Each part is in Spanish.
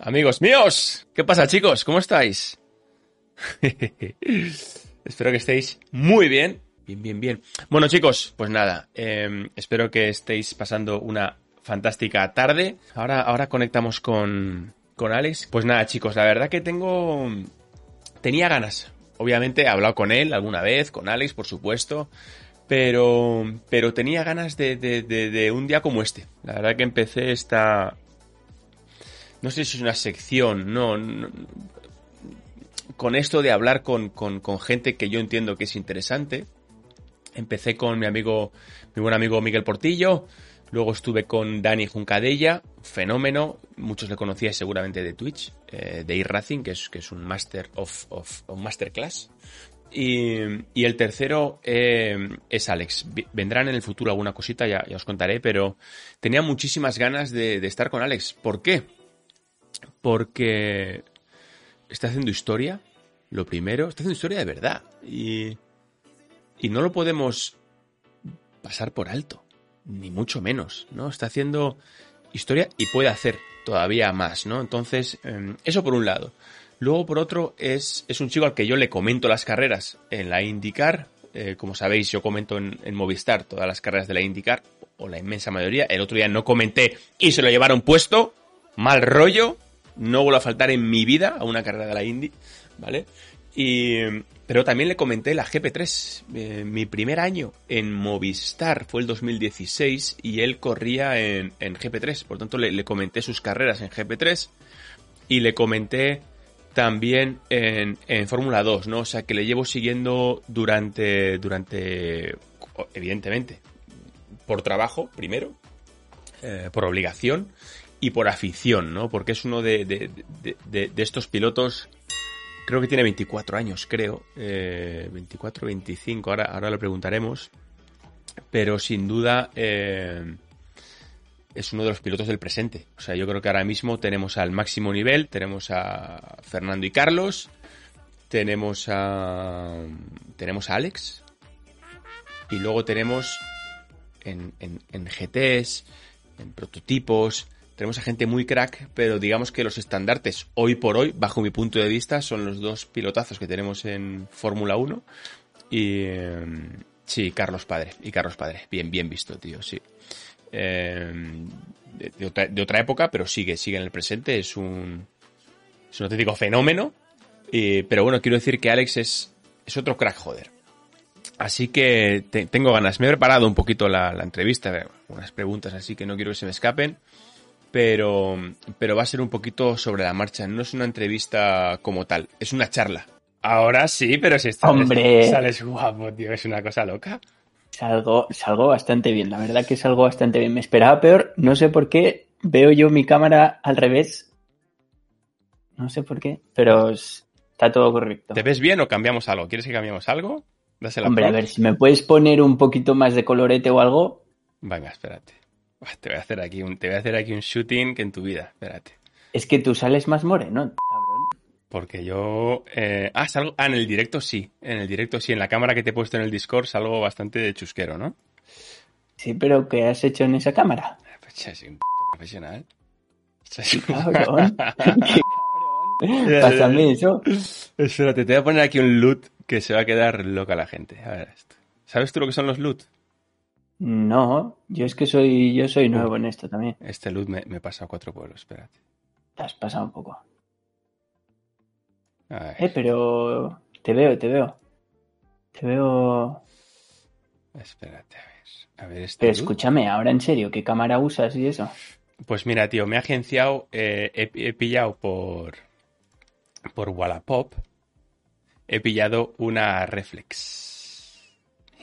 Amigos míos, ¿qué pasa chicos? ¿Cómo estáis? espero que estéis muy bien. Bien, bien, bien. Bueno chicos, pues nada, eh, espero que estéis pasando una fantástica tarde. Ahora, ahora conectamos con, con Alex. Pues nada chicos, la verdad que tengo... Tenía ganas. Obviamente he hablado con él alguna vez, con Alex por supuesto. Pero, pero tenía ganas de, de, de, de un día como este. La verdad que empecé esta, no sé si es una sección, no, con esto de hablar con, con, gente que yo entiendo que es interesante. Empecé con mi amigo, mi buen amigo Miguel Portillo, luego estuve con Dani Juncadella, fenómeno, muchos le conocíais seguramente de Twitch, eh, de iRacing, que es, que es un Master of, Masterclass. Y, y, el tercero eh, es Alex. Vendrán en el futuro alguna cosita, ya, os contaré, pero tenía muchísimas ganas de estar con Alex. ¿Por qué? Porque está haciendo historia, lo primero, está haciendo historia de verdad. Y, y no lo podemos pasar por alto, ni mucho menos, ¿no? Está haciendo historia y puede hacer todavía más, ¿no? Entonces, eh, eso por un lado. Luego, por otro, es, es un chico al que yo le comento las carreras en la IndyCar. Eh, como sabéis, yo comento en, en, Movistar todas las carreras de la IndyCar, o la inmensa mayoría. El otro día no comenté y se lo llevaron puesto. Mal rollo, no vuelvo a faltar en mi vida a una carrera de la Indy, ¿vale? Y, pero también le comenté la GP3. Eh, mi primer año en Movistar fue el 2016 y él corría en, en GP3. Por tanto, le, comenté sus carreras en GP3 y le comenté también en, en Fórmula 2, ¿no? O sea, que le llevo siguiendo durante, durante, evidentemente, por trabajo, primero, eh, por obligación y por afición, ¿no? Porque es uno de, de, estos pilotos, creo que tiene 24 años, creo, eh, 24, 25, ahora, ahora lo preguntaremos, pero sin duda eh, es uno de los pilotos del presente. O sea, yo creo que ahora mismo tenemos al máximo nivel, tenemos a Fernando y Carlos, tenemos a, tenemos a Alex, y luego tenemos en, en, en GTs, en prototipos, tenemos a gente muy crack, pero digamos que los estandartes hoy por hoy, bajo mi punto de vista, son los dos pilotazos que tenemos en Fórmula 1. Y eh, sí, Carlos Padre. Y Carlos Padre. Bien, bien visto, tío, sí. Eh, de, otra, época, pero sigue, sigue en el presente. Es un, es un auténtico fenómeno. Y, pero bueno, quiero decir que Alex es, es otro crack, joder. Así que te, tengo ganas. Me he preparado un poquito la, la entrevista, unas preguntas así que no quiero que se me escapen pero, pero va a ser un poquito sobre la marcha. No es una entrevista como tal, es una charla. Ahora sí, pero si estás, Hombre. sales guapo, tío, es una cosa loca. Salgo, salgo bastante bien, la verdad que salgo bastante bien. Me esperaba peor, no sé por qué, veo yo mi cámara al revés. No sé por qué, pero está todo correcto. ¿Te ves bien o cambiamos algo? ¿Quieres que cambiemos algo? Dásela Hombre, a ver, si me puedes poner un poquito más de colorete o algo. Venga, espérate. Te voy a hacer aquí un, te voy a hacer aquí un shooting que en tu vida, espérate. Es que tú sales más moreno, cabrón. Porque yo. Eh, ah, salgo. Ah, en el directo sí. En el directo sí. En la cámara que te he puesto en el Discord salgo bastante de chusquero, ¿no? Sí, pero ¿qué has hecho en esa cámara? Pues ya soy un profesional. ¿Qué cabrón? ¿Qué cabrón? Pásame eso. Espérate, te voy a poner aquí un loot que se va a quedar loca la gente. A ver esto. ¿Sabes tú lo que son los loot? No, yo es que soy, yo soy nuevo en esto también. Este loot me, me pasa a cuatro pueblos, espérate. Te has pasado un poco. Eh, pero te veo, te veo. Te veo. Espérate, a ver. A ver este pero escúchame, ahora en serio, ¿qué cámara usas y eso? Pues mira, tío, me he agenciado, eh, he, he, pillado por. por Wallapop. He pillado una reflex.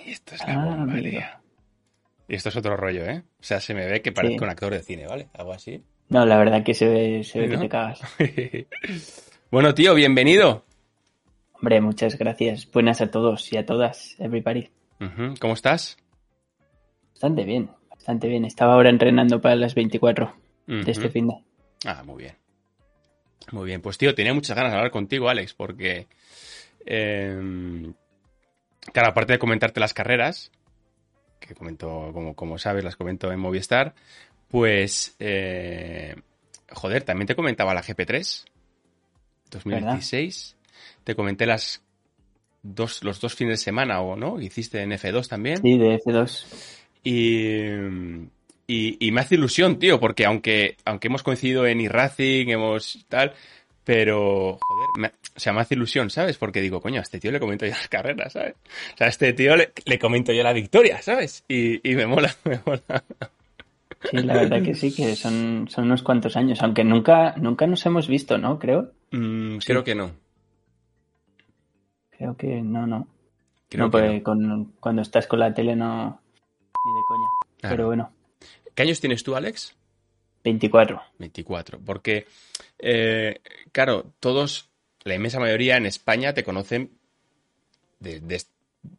Y esto es la Ah, bomba, tío. Y esto es otro rollo, ¿eh? O sea, se me ve que parezco Sí. un actor de cine, ¿vale? Algo así. No, la verdad que se ve, se ve ¿No? que te cagas. bueno, tío, bienvenido. Hombre, muchas gracias. Buenas a todos y a todas, everybody. ¿Cómo estás? Bastante bien, bastante bien. Estaba ahora entrenando para las 24 Ujú. de este fin de. Ah, muy bien. Muy bien. Pues tío, tenía muchas ganas de hablar contigo, Alex, porque... eh, claro, aparte de comentarte las carreras, que comento, como, como sabes, las comento en Movistar, pues... eh, joder, también te comentaba la GP3 2016. Te comenté las dos, los dos fines de semana, ¿o no? Hiciste en F2 también. Sí, de F2. Y, y, me hace ilusión, tío, porque aunque, aunque hemos coincidido en e-racing, hemos tal, pero, joder, me, o sea, me hace ilusión, ¿sabes? Porque digo, coño, a este tío le comento yo las carreras, ¿sabes? O sea, a este tío le, le comento yo la victoria, ¿sabes? Y, y me mola, me mola. Sí, la verdad que sí, que son, son unos cuantos años, aunque nunca, nunca nos hemos visto, ¿no? Creo. Mm, creo que no. Creo que no, no. Creo no, porque Con, cuando estás con la tele no. Ni de coña. Pero bueno. ¿Qué años tienes tú, Alex? 24. 24. Porque, eh, claro, todos, la inmensa mayoría en España te conocen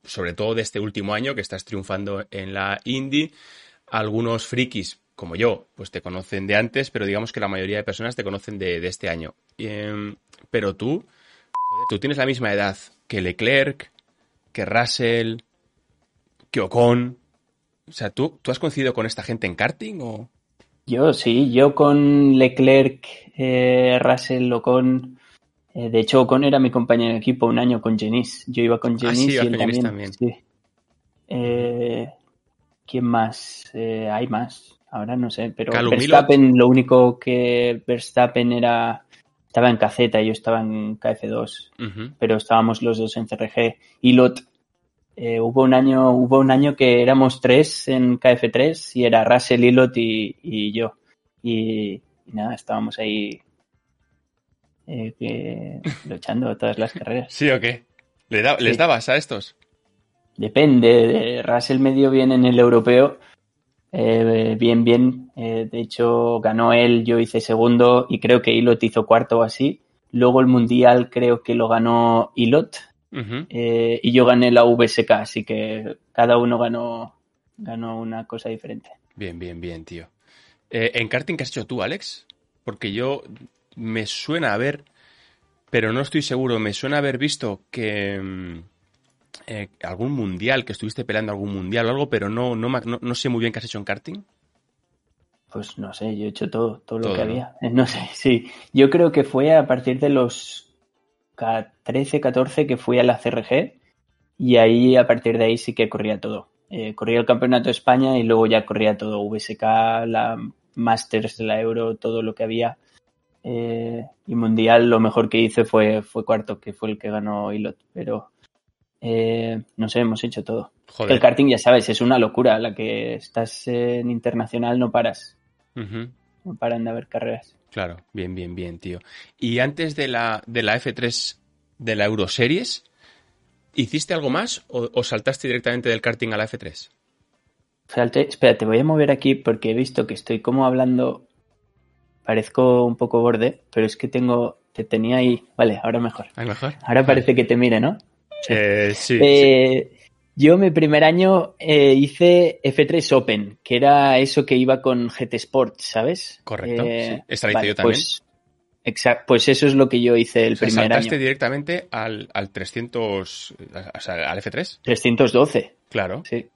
sobre todo de este último año que estás triunfando en la Indie. Algunos frikis, como yo, pues te conocen de antes, pero digamos que la mayoría de personas te conocen de, este año. Em, pero tú, tú tienes la misma edad que Leclerc, que Russell, que Ocon. O sea, ¿tú, ¿tú has coincidido con esta gente en karting o...? Yo sí, yo con Leclerc, eh, Russell, Ocon... Eh, de hecho, Ocon era mi compañero de equipo un año con Jenis. Yo iba con ah, sí, y él también. Sí. Eh, ¿Quién más? Hay más. Ahora no sé, pero Verstappen, lo único que Verstappen era estaba en caseta y yo estaba en KF2, pero estábamos los dos en CRG. Y Lot, eh, hubo un año, hubo un año que éramos tres en KF3 y era Russell, Ilot y, y yo. Y, nada, estábamos ahí eh, luchando todas las carreras. ¿Sí o qué? ¿Les dabas a estos? Depende, de Russell medio bien en el europeo eh, bien, bien. Eh, de hecho, ganó él, yo hice segundo y creo que Ilot hizo cuarto o así. Luego el mundial creo que lo ganó Ilot eh, y yo gané la VSK, así que cada uno ganó, ganó una cosa diferente. Bien, bien, bien, tío. ¿En karting qué has hecho tú, Alex? Porque yo me suena haber, pero no estoy seguro, me suena haber visto que mm, eh, algún mundial, que estuviste peleando algún mundial o algo, pero no, no, no, sé muy bien qué has hecho en karting. Pues no sé, yo he hecho todo, todo lo que había. No sé, sí. Yo creo que fue a partir de los 13, 14 que fui a la CRG y ahí a partir de ahí sí que corría todo. Eh, corría el Campeonato de España y luego ya corría todo, VSK, la Masters, la Euro, todo lo que había. Eh, y Mundial lo mejor que hice fue, fue cuarto, que fue el que ganó Ilot, pero eh, no sé, hemos hecho todo. El karting, ya sabes, es una locura. La que estás en internacional no paras. No paran de haber carreras. Claro, bien, bien, bien, tío. Y antes de la, de la F3 de la Euroseries, ¿hiciste algo más o, saltaste directamente del karting a la F3? Salte, espera, te voy a mover aquí porque he visto que estoy como hablando. Parezco un poco borde, pero es que tengo. Te tenía ahí. Vale, ahora mejor. mejor? Ahora parece que te mire, ¿no? Eh, sí, eh, Yo mi primer año eh, hice F3 Open, que era eso que iba con GT Sport, ¿sabes? Correcto. Esta la hice yo también. Pues, exacto, pues eso es lo que yo hice el primer saltaste año. directamente al, al 300, o sea, al F3. 312. Claro. Sí.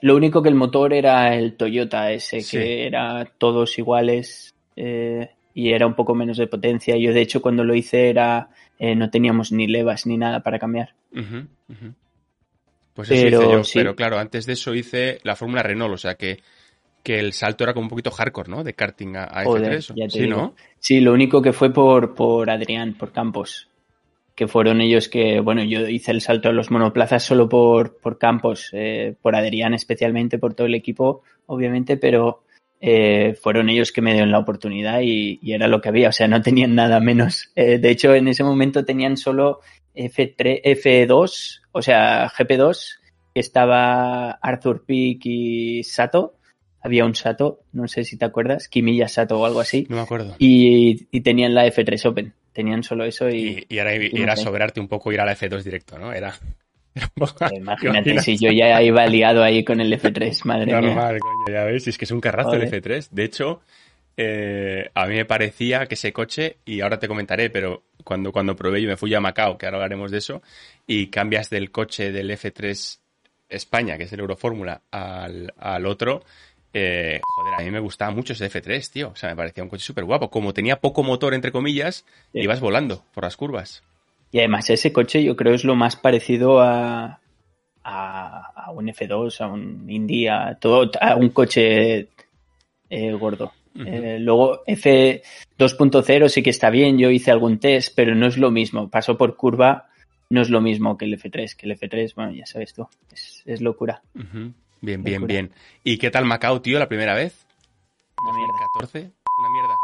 Lo único que el motor era el Toyota ese, que era todos iguales y era un poco menos de potencia. Yo de hecho cuando lo hice era eh, no teníamos ni levas ni nada para cambiar. Pues eso hice yo, pero claro, antes de eso hice la Fórmula Renault, o sea que, que el salto era como un poquito hardcore, ¿no? De karting a, F3. sí, ¿no? Sí, lo único que fue por, por Adrián, por Campos, que fueron ellos que, bueno, yo hice el salto a los monoplazas solo por, por Campos, eh, por Adrián especialmente, por todo el equipo, obviamente, pero eh, fueron ellos que me dieron la oportunidad y, era lo que había, o sea, no tenían nada menos. Eh, de hecho, en ese momento tenían solo F3, F2, o sea, GP2, que estaba Arthur Peak y Sato. Había un Sato, no sé si te acuerdas, Kimilla Sato o algo así. No me acuerdo. Y, tenían la F3 Open. Tenían solo eso y. Y, era, sobrarte un poco ir a la F2 directo, ¿no? Era. Imagínate si yo ya iba liado ahí con el F3, madre Normal, coño, ya ves, es que es un carrazo el F3. De hecho, eh, a mí me parecía que ese coche, y ahora te comentaré, pero cuando, cuando probé y me fui a Macao, que ahora hablaremos de eso, y cambias del coche del F3 España, que es el Eurofórmula, al, al otro, eh, joder, a mí me gustaba mucho ese F3, tío. O sea, me parecía un coche súper guapo. Como tenía poco motor, entre comillas, Sí. ibas volando por las curvas. Y además ese coche yo creo es lo más parecido a, a, a un F2, a un Indy, a, todo, a un coche eh, gordo. Eh, luego F2.0 sí que está bien, yo hice algún test, pero no es lo mismo. Paso por curva, no es lo mismo que el F3, que el F3, bueno, ya sabes tú, es, es locura. Bien, bien, Locura. bien. ¿Y qué tal Macao, tío, la primera vez? Una mierda. 2014. Una mierda.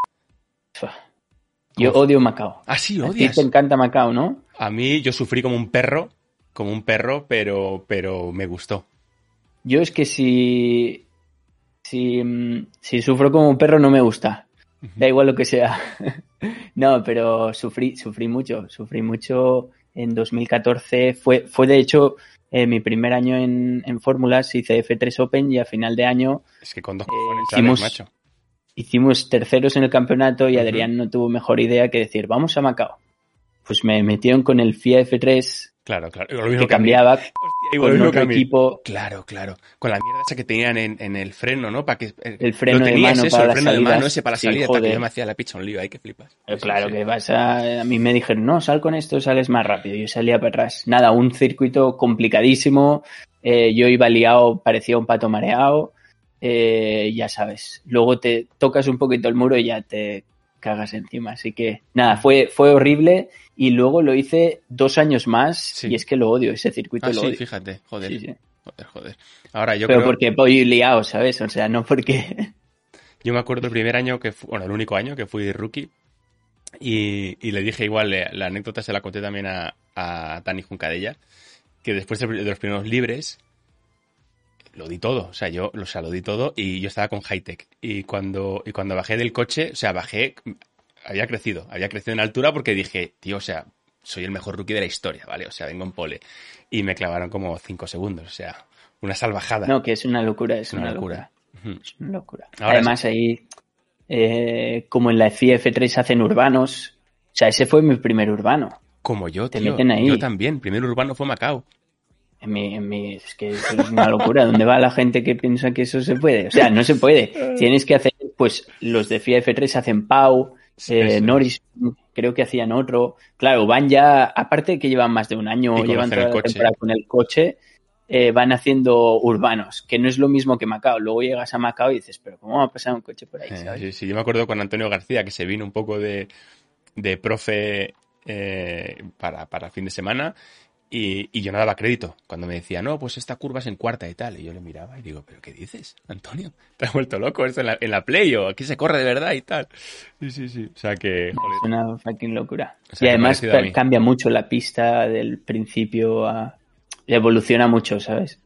Yo odio Macao. Ah, sí, A ti odias. te encanta Macao, ¿no? A mí yo sufrí como un perro, como un perro, pero, pero me gustó. Yo es que si, si, si sufro como un perro no me gusta. Da igual lo que sea. no, pero sufrí, sufrí mucho, sufrí mucho en 2014. Fue, fue de hecho eh, mi primer año en, en fórmulas, hice F3 Open y a final de año Es que con dos Eh, hicimos- macho. hicimos terceros en el campeonato y. Adrián no tuvo mejor idea que decir, vamos a Macao. Pues me metieron con el FIA F3 Claro, claro. Lo mismo que cambiaba Hostia, igual lo con mismo otro equipo. Claro, claro. Con la mierda esa que tenían en, en el freno, ¿no? Para que eh, El freno lo de mano eso, para el freno de mano ese para la Sí, salida, hasta que yo me hacía la picha un lío, ahí que flipas. Eh, Sí, Claro sí. que vas a... A mí me dijeron, no, sal con esto, sales más rápido. Yo salía para atrás. Nada, un circuito complicadísimo. eh, yo iba liado, parecía un pato mareado. eh, ya sabes. Luego te tocas un poquito el muro y ya te cagas encima. Así que, nada, fue, fue horrible. Y luego lo hice dos años más Sí. y es que lo odio, ese circuito Ah, lo sí, odio. fíjate. Joder, Sí, joder, joder. Ahora yo Pero creo... porque voy liado, ¿sabes? O sea, no porque... Yo me acuerdo el primer año que fu- bueno, el único año que fui rookie y, y le dije igual, la anécdota se la conté también a, a Dani Juncadella, que después de, de los primeros libres lo di todo, o sea, yo o sea, lo di todo y yo estaba con Hightech y cuando, y cuando bajé del coche, o sea, bajé, había crecido, había crecido en altura porque dije, tío, o sea, soy el mejor rookie de la historia, ¿vale? O sea, vengo en pole y me clavaron como cinco segundos, o sea, una salvajada. No, que es una locura, es una una, locura. Es una locura. Ahora Además, ahí, eh, como en la FIA F3 hacen urbanos, o sea, ese fue mi primer urbano. Como yo, Te tío. meten ahí. Yo también. Primer urbano fue Macao. En mi, en mi- es que eso es una locura. ¿Dónde va la gente que piensa que eso se puede? O sea, no se puede. Tienes que hacer, pues los de FIA F3 hacen Pau, Sí, eh, sí. Norris creo que hacían otro. Claro, van ya, aparte de que llevan más de un año, llevan toda la temporada con el coche, eh, van haciendo urbanos, que no es lo mismo que Macao. Luego llegas a Macao y dices, pero ¿cómo va a pasar un coche por ahí? Eh, ¿sabes? sí, sí, yo me acuerdo con Antonio García que se vino un poco de, de profe eh, para, para fin de semana y, y yo no daba crédito. Cuando me decía, no, pues esta curva es en cuarta y tal. Y yo le miraba y digo, ¿pero qué dices, Antonio? ¿Te has vuelto loco esto en la, en la Play o aquí se corre de verdad y tal? Sí, sí, sí. O sea que, joder. Es una fucking locura. O sea, y además cambia mucho la pista del principio a... Evoluciona mucho, ¿sabes?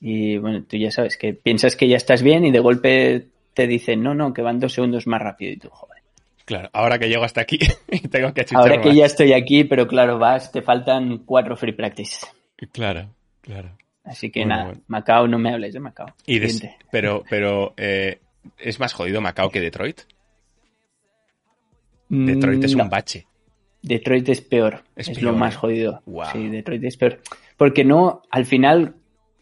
Y bueno, tú ya sabes que piensas que ya estás bien y de golpe te dicen, no, no, que van dos segundos más rápido y tú, joder. Claro, ahora que llego hasta aquí tengo que Ahora que ya estoy aquí, pero claro, vas, te faltan cuatro free practice. Claro, claro. Así que Bueno, nada, bueno. Macao, no me hables de Macao. Y des- pero, pero eh, es más jodido Macao que Detroit. Mm, Detroit es no, un bache. Detroit es peor. Es Es, peor, lo más ¿eh? jodido. Guau. Sí, Detroit es peor. Porque no, al final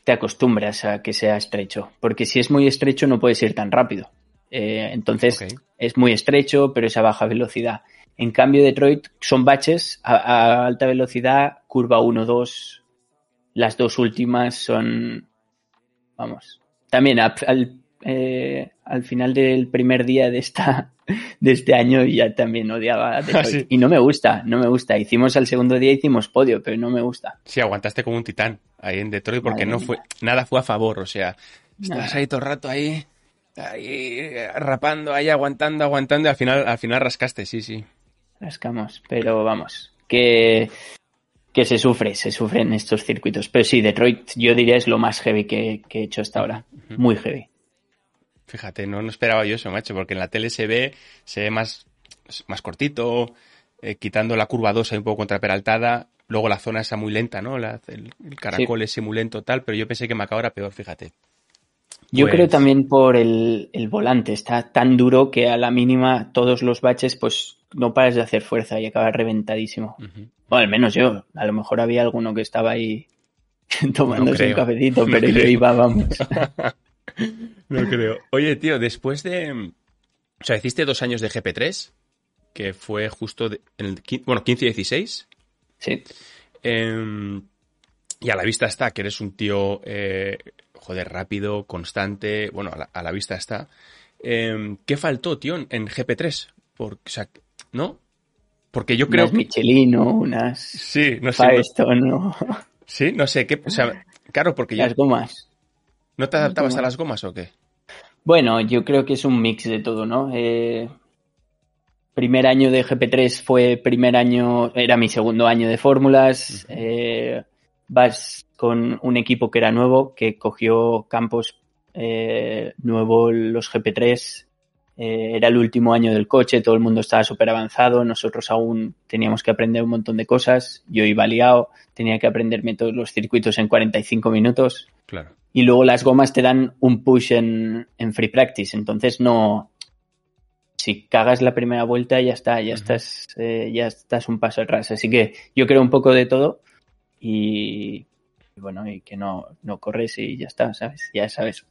te acostumbras a que sea estrecho. Porque si es muy estrecho no puedes ir tan rápido. Eh, entonces es muy estrecho, pero es a baja velocidad. En cambio, Detroit son baches a, a alta velocidad, curva 1, 2. Las dos últimas son. Vamos. También a- al, eh, al final del primer día de esta de este año ya también odiaba a Detroit. sí. Y no me gusta, no me gusta. Hicimos al segundo día, hicimos podio, pero no me gusta. Sí, aguantaste como un titán ahí en Detroit porque Madre no mía. fue, nada fue a favor, o sea, estabas ahí todo el rato ahí, ahí rapando, ahí aguantando, aguantando y al final, al final rascaste, sí, sí. Rascamos, pero vamos, que, que se sufre, se sufre en estos circuitos. Pero sí, Detroit yo diría es lo más heavy que, que he hecho hasta ahora. Muy heavy. Fíjate, no, no esperaba yo eso, macho, porque en la tele se ve, se ve más, más cortito, eh, quitando la curva 2 ahí un poco contraperaltada, luego la zona esa muy lenta, ¿no? La- el, el caracol ese muy lento tal, pero yo pensé que Macao era peor, fíjate. Yo Pues- creo también por el, el volante, está tan duro que a la mínima todos los baches pues no paras de hacer fuerza y acabas reventadísimo. Bueno, al menos yo, a lo mejor había alguno que estaba ahí tomándose creo, un cafecito, no pero yo creo. iba, vamos. No creo. Oye, tío, después de. O sea, hiciste dos años de GP3, que fue justo de- en el. Bueno, 15 y 16. Sí. Eh, y a la vista está que eres un tío, eh, joder, rápido, constante. Bueno, a la, a la vista está. Eh, ¿Qué faltó, tío, en, en GP3? Por, o sea, ¿no? Porque yo creo unas que. Michelino, unas Sí, no sé. Firestone, ¿no? sí, no sé. ¿qué, o sea, claro, porque yo. las gomas. ¿No te adaptabas a las gomas o qué? Bueno, yo creo que es un mix de todo, ¿no? Eh, primer año de GP3 fue primer año, era mi segundo año de fórmulas. Eh, vas con un equipo que era nuevo, que cogió campos eh, nuevo los GP3. eh, era el último año del coche, todo el mundo estaba súper avanzado, nosotros aún teníamos que aprender un montón de cosas. Yo iba liado, tenía que aprenderme todos los circuitos en 45 minutos Claro. y luego las gomas te dan un push en, en free practice. Entonces no. Si cagas la primera vuelta ya está, ya estás, eh, ya estás un paso atrás. Así que yo creo un poco de todo y y bueno, y que no, no corres y ya está, ¿sabes? Ya sabes.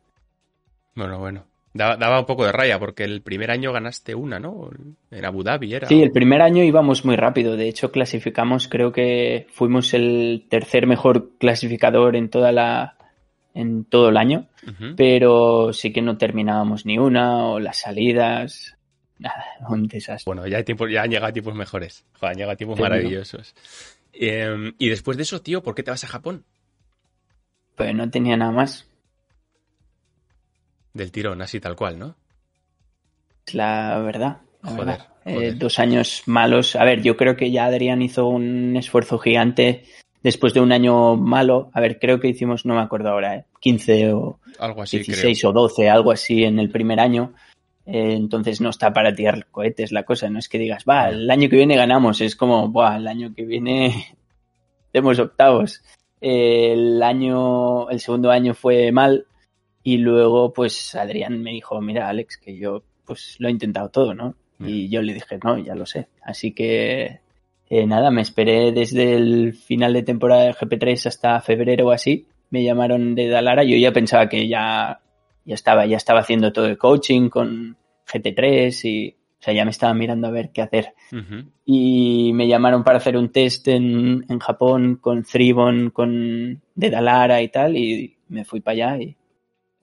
Bueno, bueno. Daba, daba un poco de raya porque el primer año ganaste una, ¿no? En Abu Dhabi era. Sí, el primer año íbamos muy rápido. De hecho, clasificamos, creo que fuimos el tercer mejor clasificador en toda la, en todo el año. Pero sí que no terminábamos ni una o las salidas. Nada, un desastre. Bueno, ya, hay tiempos, ya han llegado tiempos mejores. Joder, han llegado tiempos Seguro. maravillosos. Eh, y después de eso, tío, ¿por qué te vas a Japón? Pues no tenía nada más. Del tirón, así tal cual, ¿no? Es la verdad. la Joder, verdad. Eh, joder. dos años malos. A ver, yo creo que ya Adrián hizo un esfuerzo gigante después de un año malo. A ver, creo que hicimos, no me acuerdo ahora, ¿eh? 15 o Algo así, 16 o 12, algo así en el primer año. Eh, entonces no está para tirar cohetes la cosa. No es que digas, va, el año que viene ganamos. Es como, buah, el año que viene tenemos octavos. Eh, el año, el segundo año fue mal. Y luego, pues Adrián me dijo, mira, Alex, que yo pues lo he intentado todo, ¿no? Y yo le dije, no, ya lo sé. Así que eh, nada, me esperé desde el final de temporada de GP3 hasta febrero o así. Me llamaron de Dalara. Yo ya pensaba que ya, ya estaba, ya estaba haciendo todo el coaching con GT3 y, o sea, ya me estaba mirando a ver qué hacer. Y me llamaron para hacer un test en, en Japón con Thribon, con de Dalara y tal. Y me fui para allá y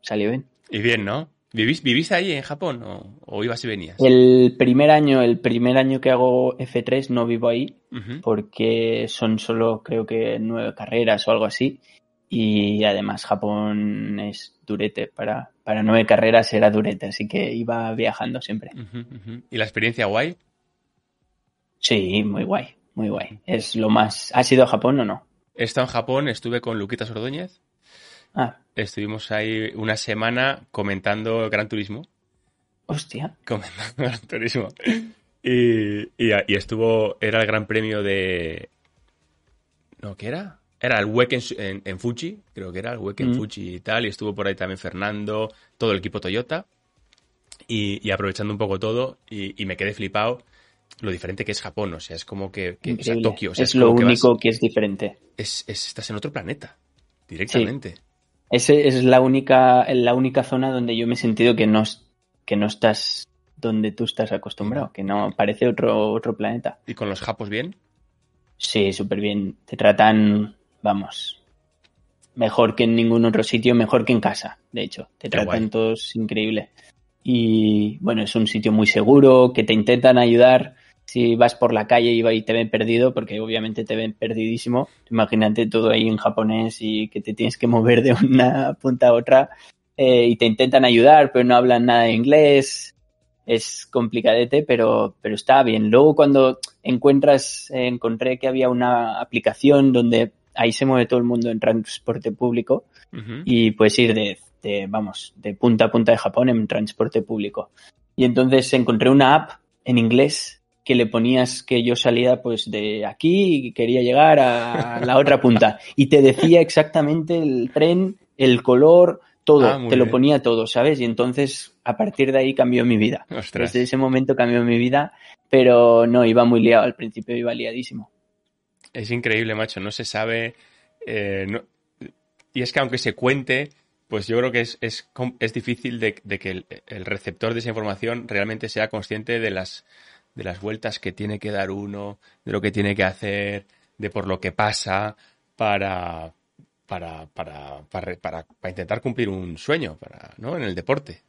salió bien. Y bien, ¿no? ¿Vivís, vivís ahí en Japón o, o ibas y venías? El primer año, el primer año que hago F3 no vivo ahí porque son solo creo que nueve carreras o algo así. Y además Japón es durete, para, para nueve carreras era durete, así que iba viajando siempre. ¿Y la experiencia guay? Sí, muy guay, muy guay. Es lo más... ¿Has ido a Japón o no? He estado en Japón, estuve con Luquitas Ordóñez. Ah, Estuvimos ahí una semana comentando Gran Turismo. hostia. Comentando Gran Turismo. Y, y, y estuvo, era el gran premio de... ¿No, qué era? Era el WEC en, en- en Fuji, creo que era el WEC en Mm. Fuji y tal. Y estuvo por ahí también Fernando, todo el equipo Toyota. Y, y aprovechando un poco todo, y, y me quedé flipado lo diferente que es Japón. O sea, es como que, que- o sea. Tokio. o sea, es lo que vas- único que es diferente. es, es- estás en otro planeta, directamente. Ese es la única, la única zona donde yo me he sentido que no, es- que no estás donde tú estás acostumbrado, que no parece otro, otro planeta. Y con los japos bien. Sí, súper bien. Te tratan, vamos, mejor que en ningún otro sitio, mejor que en casa, de hecho. Te Qué tratan guay. todos increíble. Y bueno, es un sitio muy seguro, que te intentan ayudar si vas por la calle y te ven perdido, porque obviamente te ven perdidísimo. Imagínate todo ahí en japonés y que te tienes que mover de una punta a otra. eh, y te intentan ayudar, pero no hablan nada de inglés. Es complicadete, pero, pero está bien. Luego cuando encuentras, eh, encontré que había una aplicación donde ahí se mueve todo el mundo en transporte público y puedes ir de, de, vamos, de punta a punta de Japón en transporte público. Y entonces encontré una app en inglés que le ponías que yo salía pues de aquí y quería llegar a la otra punta y te decía exactamente el tren, el color, todo, Ah, te lo bien. ponía todo, ¿sabes? Y entonces a partir de ahí cambió mi vida. Ostras. Desde ese momento cambió mi vida, pero no, iba muy liado, al principio iba liadísimo. Es increíble, macho. No se sabe. eh, Y es que aunque se cuente, pues yo creo que es, es, es difícil de, que el, receptor de esa información realmente sea consciente de las, de las vueltas que tiene que dar uno, de lo que tiene que hacer, de por lo que pasa para, para, para, para, para, intentar cumplir un sueño ¿no? en el deporte.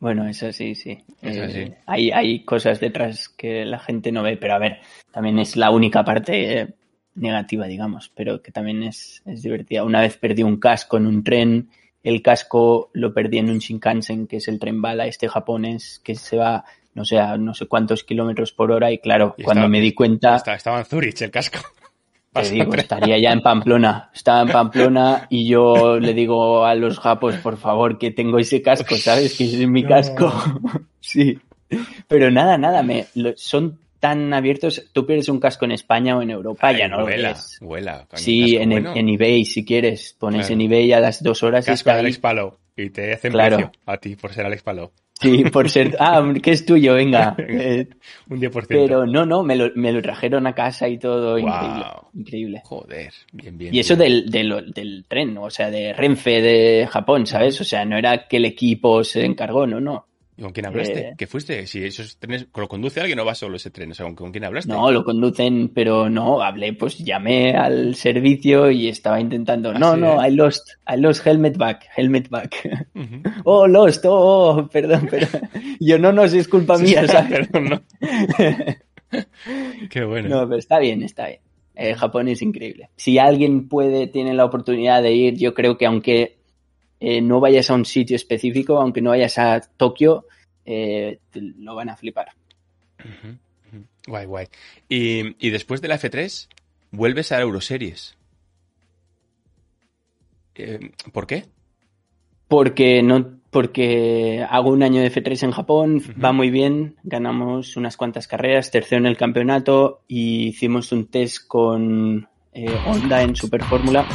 Bueno, eso sí, sí. Eso eh, sí. Hay, hay cosas detrás que la gente no ve, pero a ver, también es la única parte eh, negativa, digamos, pero que también es, es divertida. Una vez perdí un casco en un tren, el casco lo perdí en un Shinkansen, que es el tren bala este japonés, que se va, no sé, a no sé cuántos kilómetros por hora, y claro, y cuando estaba, me di cuenta... Estaba, estaba en Zurich el casco. Te digo, estaría ya en Pamplona. Estaba en Pamplona y yo le digo a los japos, por favor, que tengo ese casco, ¿sabes? Que es mi casco. sí. Pero nada, nada, me, son tan abiertos. Tú pierdes un casco en España o en Europa, Ay, ya no vuela, lo ves. Vuela, Sí, en, bueno. en eBay, si quieres. Pones Claro. en eBay a las dos horas y casco está de. Alex Palou y te hacen Claro. precio a ti por ser Alex Palou. Sí, por ser. Ah, que es tuyo, venga. Eh, Un 10%. pero no, no, me lo, me lo trajeron a casa y todo. Wow. Increíble. Increíble. Joder, bien, bien. Y eso bien. del, del, del tren, o sea, de Renfe de Japón, ¿sabes? O sea, no era que el equipo se encargó, no, no. ¿Y con quién hablaste? Eh, ¿Qué fuiste? Si esos trenes lo conduce alguien, no va solo ese tren. O sea, ¿con, con quién hablaste? No, lo conducen, pero no, hablé, pues llamé al servicio y estaba intentando. Ah, No, sí, no, ¿eh? I lost, I lost helmet back, helmet back. Oh, lost, oh, oh, perdón, pero yo no, no, si es culpa mía, ¿sabes? Perdón, no. Qué bueno. No, pero está bien, está bien. Eh, Japón es increíble. Si alguien puede, tiene la oportunidad de ir, yo creo que aunque eh, no vayas a un sitio específico, aunque no vayas a Tokio, eh, te lo van a flipar. Guay, guay. Y, y después de la F3, vuelves a la Euroseries. Eh, ¿Por qué? Porque no, porque hago un año de F3 en Japón, va muy bien, ganamos unas cuantas carreras, tercero en el campeonato y hicimos un test con eh, Honda en Super Fórmula.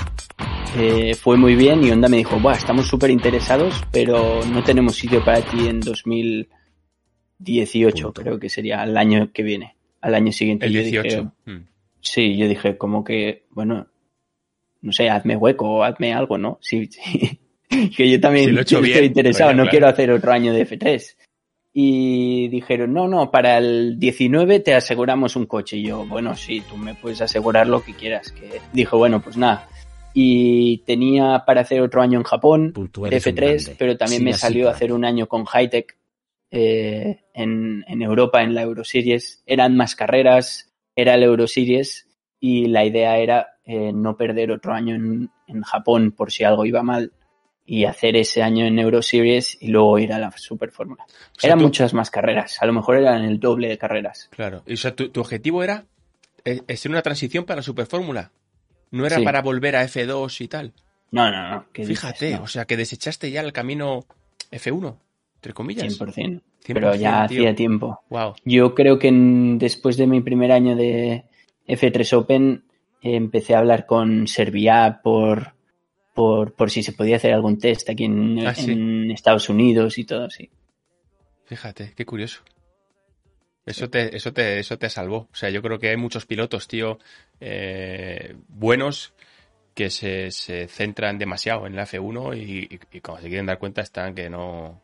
Eh, fue muy bien y Honda me dijo, Buah, estamos súper interesados, pero no tenemos sitio para ti en 2018, Punto. creo que sería el año que viene, al año siguiente. El Yo dije, 18. Mm. Sí, yo dije, como que, bueno, no sé, hazme hueco hazme algo, ¿no? Sí, sí. que yo también Si lo he hecho estoy bien, interesado, no claro. quiero hacer otro año de F3. Y dijeron, no, no, para el 19 te aseguramos un coche. Y yo, bueno, sí, tú me puedes asegurar lo que quieras. Que dijo, bueno, pues nada. Y tenía para hacer otro año en Japón Punto, de eres un F3, grande. pero también me salió crack. hacer un año con Hightech eh, en, en Europa, en la Euroseries. Eran más carreras, era el Euroseries y la idea era eh, no perder otro año en, en Japón por si algo iba mal y hacer ese año en Euroseries y luego ir a la Super Fórmula. O sea, eran tú- muchas más carreras, a lo mejor eran el doble de carreras. Claro. Y, o sea, tu, tu objetivo era eh, eh, ser una transición para la Superfórmula. No era Sí. para volver a F2 y tal. No, no, no. ¿qué Fíjate, dices? o sea, que desechaste ya el camino F1, entre comillas. 100%. Pero 100%, ya tío. hacía tiempo. Wow. Yo creo que en- después de mi primer año de F3 Open eh, empecé a hablar con Servia por, por, por si se podía hacer algún test aquí en, Ah, sí. Estados Unidos y todo así. Fíjate, qué curioso. Eso te, eso te, eso te salvó. O sea, yo creo que hay muchos pilotos, tío, eh, buenos que se, se centran demasiado en la F1 y, y- y cuando se quieren dar cuenta están que no.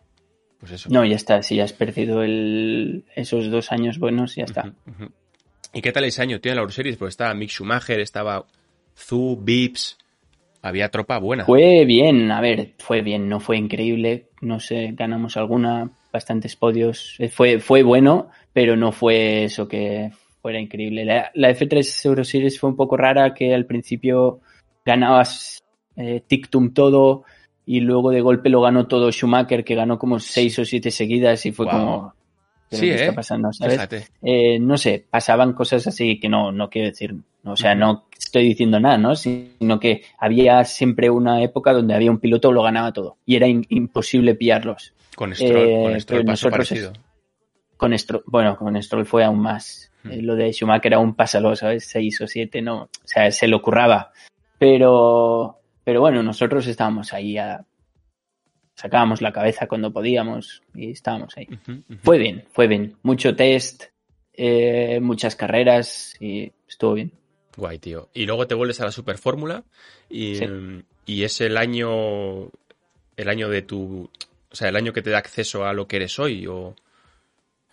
Pues eso. No, ya está. Si has perdido el, esos dos años buenos, ya está. ¿Y qué tal ese año, tío, en la Euroseries? Porque estaba Mick Schumacher, estaba Zu, Bips, había tropa buena. Fue bien, a ver, fue bien, no fue increíble, no sé, ganamos alguna, bastantes podios, Eh, fue, fue bueno, pero no fue eso que fuera increíble. La, la F3 Euroseries fue un poco rara, que al principio ganabas eh, Tictum todo y luego de golpe lo ganó todo Schumacher, que ganó como seis o siete seguidas y fue como... ¿pero Sí, qué ¿eh? está pasando? ¿sabes? Fíjate. Eh, no sé, pasaban cosas así que no, no quiero decir, o sea, no estoy diciendo nada, ¿no? Sino que había siempre una época donde había un piloto que lo ganaba todo y era imposible pillarlos. Con Stroll, Eh, con Stroll pasó nosotros parecido. Con Stroll, bueno, con Stroll fue aún más. Eh, lo de Schumacher aún pásalo, ¿sabes? Seis o siete, no, o sea, se lo curraba. Pero, pero bueno, nosotros estábamos ahí a, sacábamos la cabeza cuando podíamos y estábamos ahí. Fue bien, fue bien. Mucho test, eh, muchas carreras y estuvo bien. Guay, tío. Y luego te vuelves a la Super Fórmula y, Sí. y es el año el año de tu o sea, el año que te da acceso a lo que eres hoy o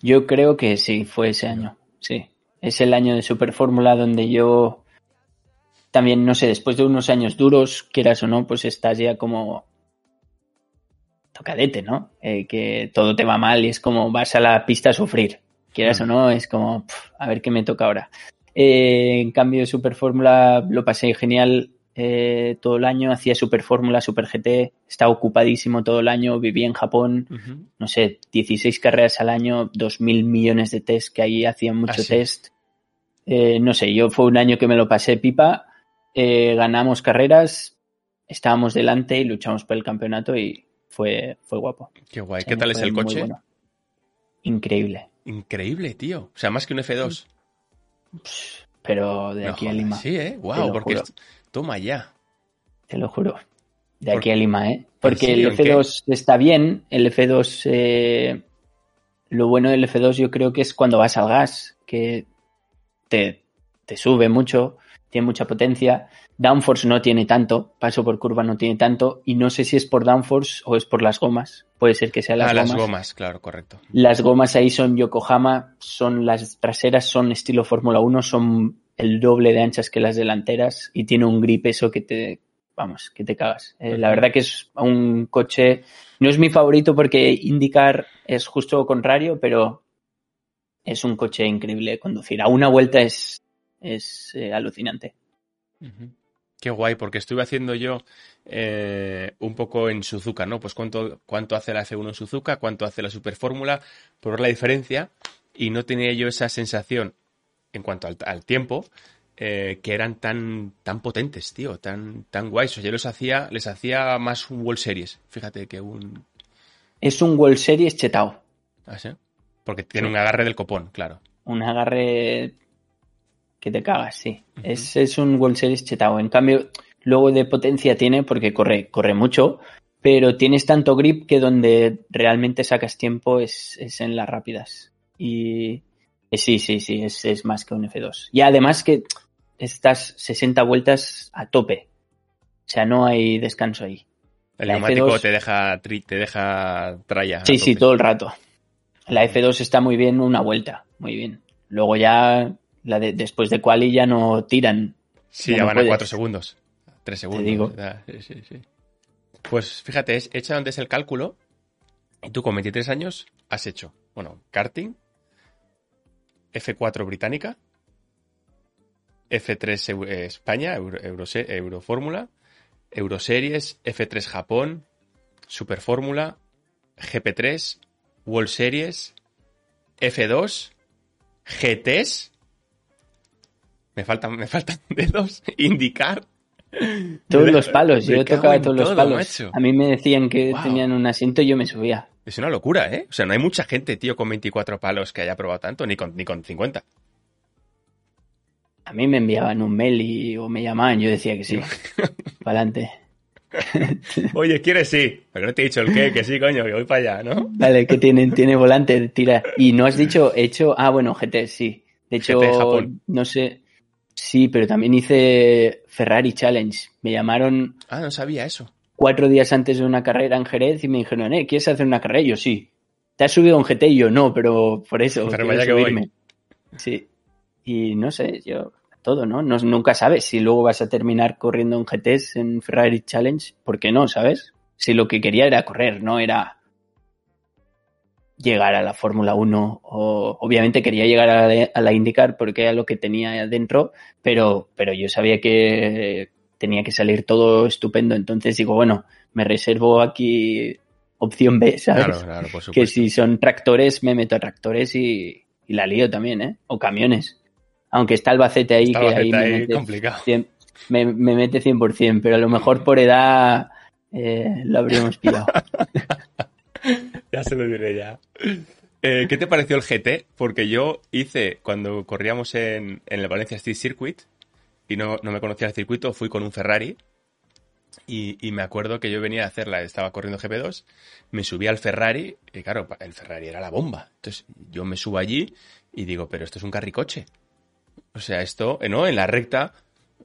Yo creo que sí, fue ese año. Sí. Es el año de Super Fórmula donde yo también, no sé, después de unos años duros, quieras o no, pues estás ya como tocadete, ¿no? Eh, que todo te va mal y es como vas a la pista a sufrir. Quieras Mm. o no, es como, a ver qué me toca ahora. Eh, en cambio, Super Fórmula lo pasé genial eh, todo el año, hacía Super Fórmula, Super GT, estaba ocupadísimo todo el año, vivía en Japón, no sé, 16 carreras al año, 2.000 millones de test, que ahí hacían mucho Ah, sí. test. Eh, no sé, yo fue un año que me lo pasé pipa, eh, ganamos carreras, estábamos delante y luchamos por el campeonato y fue, fue guapo. Qué guay. ¿Qué tal es el coche? bueno. Increíble. Increíble, tío. O sea, más que un F2. Pero de No aquí a Lima, Sí, eh. Wow, porque. Toma ya. te lo juro. De aquí a Lima, ¿eh? Porque serio? el ¿En qué? F2 está bien, el F2, eh, lo bueno del F2 yo creo que es cuando vas al gas, que te, te sube mucho, tiene mucha potencia. Downforce no tiene tanto, paso por curva no tiene tanto, y no sé si es por downforce o es por las gomas. Puede ser que sea las ah, gomas. las gomas, claro, correcto. Las gomas ahí son Yokohama, son las traseras, son estilo Fórmula 1, son el doble de anchas que las delanteras y tiene un grip eso que te, vamos, que te cagas. Eh, la verdad que es un coche, no es mi favorito porque indicar es justo lo contrario, pero es un coche increíble de conducir. A una vuelta es, es eh, alucinante. Qué guay, porque estuve haciendo yo eh, un poco en Suzuka, ¿no? Pues cuánto, cuánto hace la F1 en Suzuka, cuánto hace la Super Fórmula, por ver la diferencia, y no tenía yo esa sensación en cuanto al, al tiempo, eh, que eran tan, tan potentes, tío, tan, tan guays. O sea, yo los hacía, les hacía más un World Series, fíjate, que un. Es un World Series chetao. ¿Ah, sí? Porque tiene un agarre del copón, claro. un agarre que te cagas, sí. Es, es un World Series chetao. En cambio, luego de potencia tiene, porque corre, corre mucho, pero tienes tanto grip que donde realmente sacas tiempo es, es en las rápidas. Y sí, sí, sí, es, es más que un F2. Y además que estás 60 vueltas a tope. O sea, no hay descanso ahí. El La neumático F2 te deja, tri- te deja tralla. Sí, sí, todo el rato. La F2 está muy bien una vuelta, muy bien. Luego ya, la de, después de quali ya no tiran. Sí, Ya no van a puedes. cuatro segundos. Tres segundos. digo. ¿verdad? Sí, sí, sí. Pues fíjate, es- he hecho antes el cálculo y tú con 23 años has hecho, bueno, karting, F4 británica, F3 Eu- eh, España, Euro, Eurose- Eurofórmula, Euroseries, F3 Japón, Superfórmula, GP3, World Series, F2, GTs. Me faltan, me faltan dedos. Indicar. Todos los palos, me yo tocaba todos los palos. macho. A mí me decían que Wow. tenían un asiento y yo me subía. Es una locura, ¿eh? O sea, no hay mucha gente, tío, con 24 palos que haya probado tanto, ni con, ni con 50. A mí me enviaban un mail y, o me llamaban, yo decía que sí. para adelante. Oye, ¿quieres? Sí. Pero no te he dicho el qué, que sí, coño, que voy para allá, ¿no? Vale, que tienen, tiene volante, tira. Y no has dicho, he hecho, ah, bueno, GT, sí. De hecho, GT Japón. no sé. Sí, pero también hice Ferrari Challenge. Me llamaron Ah, no sabía eso. cuatro días antes de una carrera en Jerez y me dijeron, eh, ¿quieres hacer una carrera? Y yo, sí. ¿Te has subido a un GT? Y yo, no, pero por eso. Pero vaya que voy. subirme". Sí. Y no sé, yo, todo, ¿no? ¿no? Nunca sabes si luego vas a terminar corriendo en GTs en Ferrari Challenge. ¿Por qué no, sabes? Si lo que quería era correr, no era llegar a la Fórmula 1 o obviamente quería llegar a la, a la IndyCar porque era lo que tenía dentro, pero, pero yo sabía que tenía que salir todo estupendo, entonces digo, bueno, me reservo aquí opción B, ¿sabes? Claro, claro, por supuesto. que si son tractores, me meto a tractores y, y la lío también, ¿eh? O camiones. Aunque está Albacete ahí, Está que ahí Albacete me, ahí mete complicado. 100 me, me mete 100%, pero a lo mejor por edad eh, lo habríamos pillado. Ya se lo diré ya. Eh, ¿Qué te pareció el GT? Porque yo hice, cuando corríamos en, en el Valencia Street Circuit, y no, no me conocía el circuito, fui con un Ferrari. Y, y me acuerdo que yo venía a hacerla, estaba corriendo GP2, me subí al Ferrari, y claro, el Ferrari era la bomba. Entonces yo me subo allí y digo, pero esto es un carricoche. O sea, esto, eh, ¿no? En la recta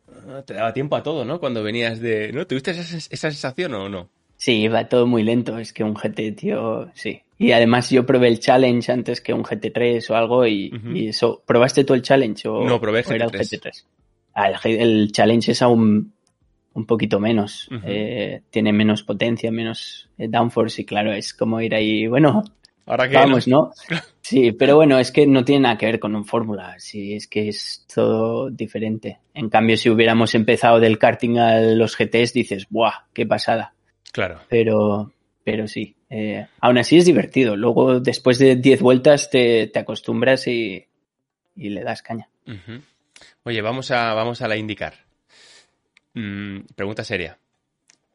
eh, te daba tiempo a todo, ¿no? Cuando venías de... ¿No? ¿Tuviste esa, esa sensación o no? Sí, iba todo muy lento. Es que un GT, tío, sí. Y además yo probé el challenge antes que un GT3 o algo y, y eso. ¿Probaste tú el challenge o, No, probé era el GT3? GT3? Ah, el, challenge es aún un poquito menos. Eh, tiene menos potencia, menos eh, downforce y claro, es como ir ahí, bueno, Ahora que... vamos, ¿no? Sí, pero bueno, es que no tiene nada que ver con un Fórmula, sí, es que es todo diferente. En cambio, si hubiéramos empezado del karting a los GTs, dices, ¡buah, qué pasada! Claro. Pero, pero sí, eh, aún así es divertido. Luego, después de 10 vueltas, te, te acostumbras y, y le das caña. Oye, vamos a, vamos a la indicar. Mm, pregunta seria.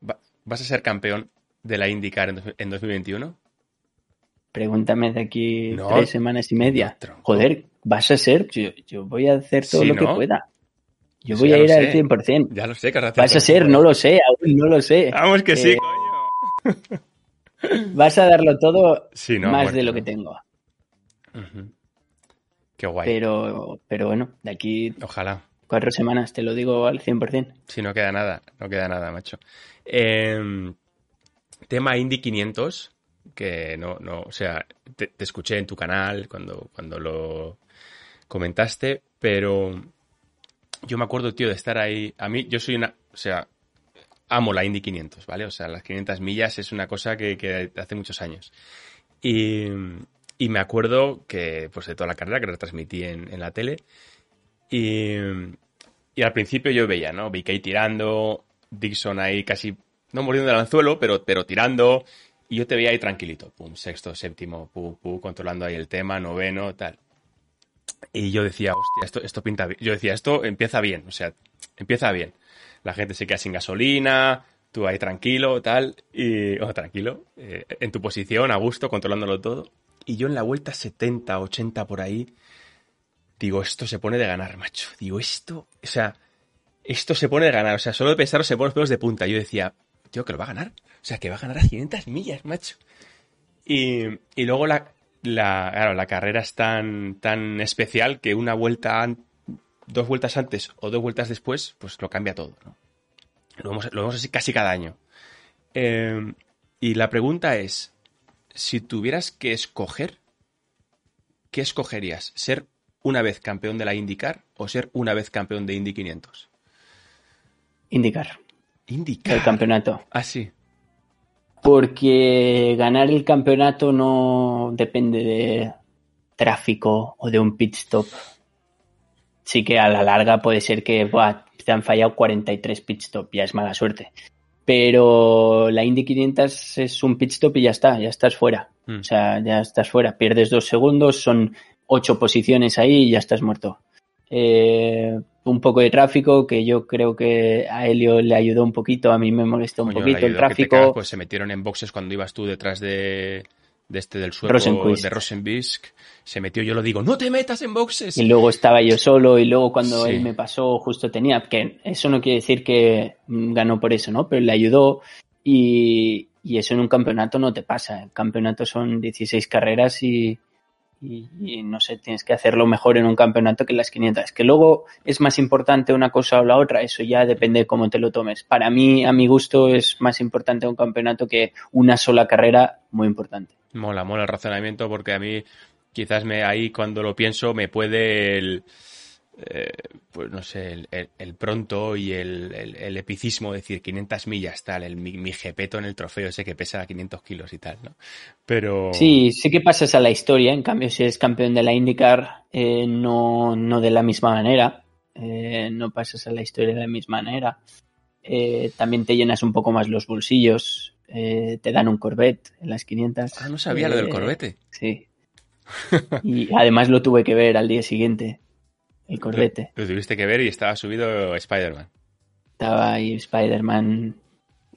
Va- ¿Vas a ser campeón de la IndyCar en, dos- en 2021? Pregúntame de aquí No, tres semanas y media. no. Joder, vas a ser, yo, yo voy a hacer todo Sí, lo que pueda. Yo Eso voy a ir al sé. 100%. Ya lo sé que vas a ser, no lo sé, aún no lo sé. Vamos que sí, Eh, coño. Vas a darlo todo Sí, no, más de lo que tengo. Qué guay. Pero, pero bueno, de aquí Ojalá. cuatro semanas te lo digo al 100%. Si no queda nada, no queda nada, macho. Em, tema Indy 500, que no, no, o sea, te, te escuché en tu canal cuando, cuando lo comentaste, pero yo me acuerdo, tío, de estar ahí. A mí, yo soy una, o sea, amo la Indy 500, ¿vale? O sea, las 500 millas es una cosa que, hace muchos años. Y, me acuerdo que, pues, de toda la carrera que retransmití en, en la tele. Y, y al principio yo veía, ¿no? BK tirando, Dixon ahí casi, no muriendo del anzuelo, pero, pero tirando. Y yo te veía ahí tranquilito, pum, sexto, séptimo, pum, pum, controlando ahí el tema, noveno, tal. Y yo decía, hostia, esto, esto pinta bien. Yo decía, esto empieza bien, o sea, empieza bien. La gente se queda sin gasolina, tú ahí tranquilo, tal, y, o tranquilo, eh, en tu posición, a gusto, controlándolo todo. Y yo en la vuelta 70, 80 por ahí, digo, esto se pone de ganar, macho. Digo, esto, o sea, esto se pone de ganar. O sea, solo de pensarlo se pone los pelos de punta. Yo decía, tío, que lo va a ganar. O sea, que va a ganar a 500 millas, macho. Y, y luego la, la, claro, la carrera es tan, tan especial que una vuelta, dos vueltas antes o dos vueltas después, pues lo cambia todo, ¿no? Lo vemos, lo vemos así casi cada año. Eh, y la pregunta es, si tuvieras que escoger, ¿qué escogerías? ¿Ser una vez campeón de la IndyCar o ser una vez campeón de Indy 500? Indicar IndyCar. el campeonato. Ah, sí. Porque ganar el campeonato no depende de tráfico o de un pit stop. Sí que a la larga puede ser que buah, te han fallado 43 pit stop, ya es mala suerte. Pero la Indy 500 es un pit stop y ya está, ya estás fuera. Mm. O sea, ya estás fuera. Pierdes dos segundos, son ocho posiciones ahí y ya estás muerto. Eh, un poco de tráfico que yo creo que a Helio le ayudó un poquito, a mí me molestó un poquito el tráfico. cagas, pues se metieron en boxes cuando ibas tú detrás de, de este del Rosenquist. de Rosenbisk. Se metió, yo lo digo, no te metas en boxes. Y luego estaba yo solo y luego cuando Sí. él me pasó justo tenía, que eso no quiere decir que mm, ganó por eso, ¿no? Pero le ayudó y, y eso en un campeonato no te pasa. El campeonato son 16 carreras y, y- no sé, tienes que hacerlo mejor en un campeonato que en las 500. Que luego es más importante una cosa o la otra, eso ya depende de cómo te lo tomes. Para mí, a mi gusto, es más importante un campeonato que una sola carrera muy importante. Mola, mola el razonamiento porque a mí quizás me ahí cuando lo pienso me puede el, eh, pues no sé, el, el- el pronto y el, el- el epicismo decir 500 millas tal, el, mi, mi jepeto en el trofeo ese que pesa 500 kilos y tal, ¿no? Pero... Sí, sí que pasas a la historia, en cambio si eres campeón de la IndyCar eh, no, no de la misma manera, eh, no pasas a la historia de la misma manera. Eh, también te llenas un poco más los bolsillos, eh, te dan un Corvette en las 500. Ah, no sabía lo del corbete. Sí. Y además lo tuve que ver al día siguiente, el Corvette. Lo tuviste que ver y estaba subido Spider-Man. Estaba ahí Spider-Man,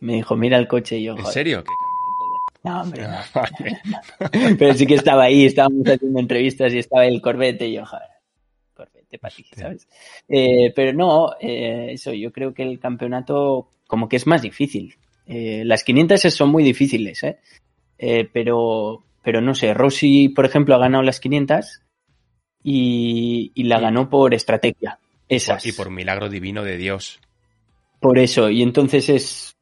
me dijo, mira el coche y yo... ¿En "Joder". serio? ¿Qué No, hombre, no. Vale. Pero sí que estaba ahí, estábamos haciendo entrevistas y estaba el Corvette y yo, joder, Corvette para ti, ¿sabes? Eh, pero no, eh, eso, yo creo que el campeonato como que es más difícil. Eh, las 500 son muy difíciles, ¿eh? Eh, pero, pero no sé, Rossi, por ejemplo, ha ganado las 500 y, y la ganó por estrategia. Esas. Y por milagro divino de Dios. Por eso, y entonces es.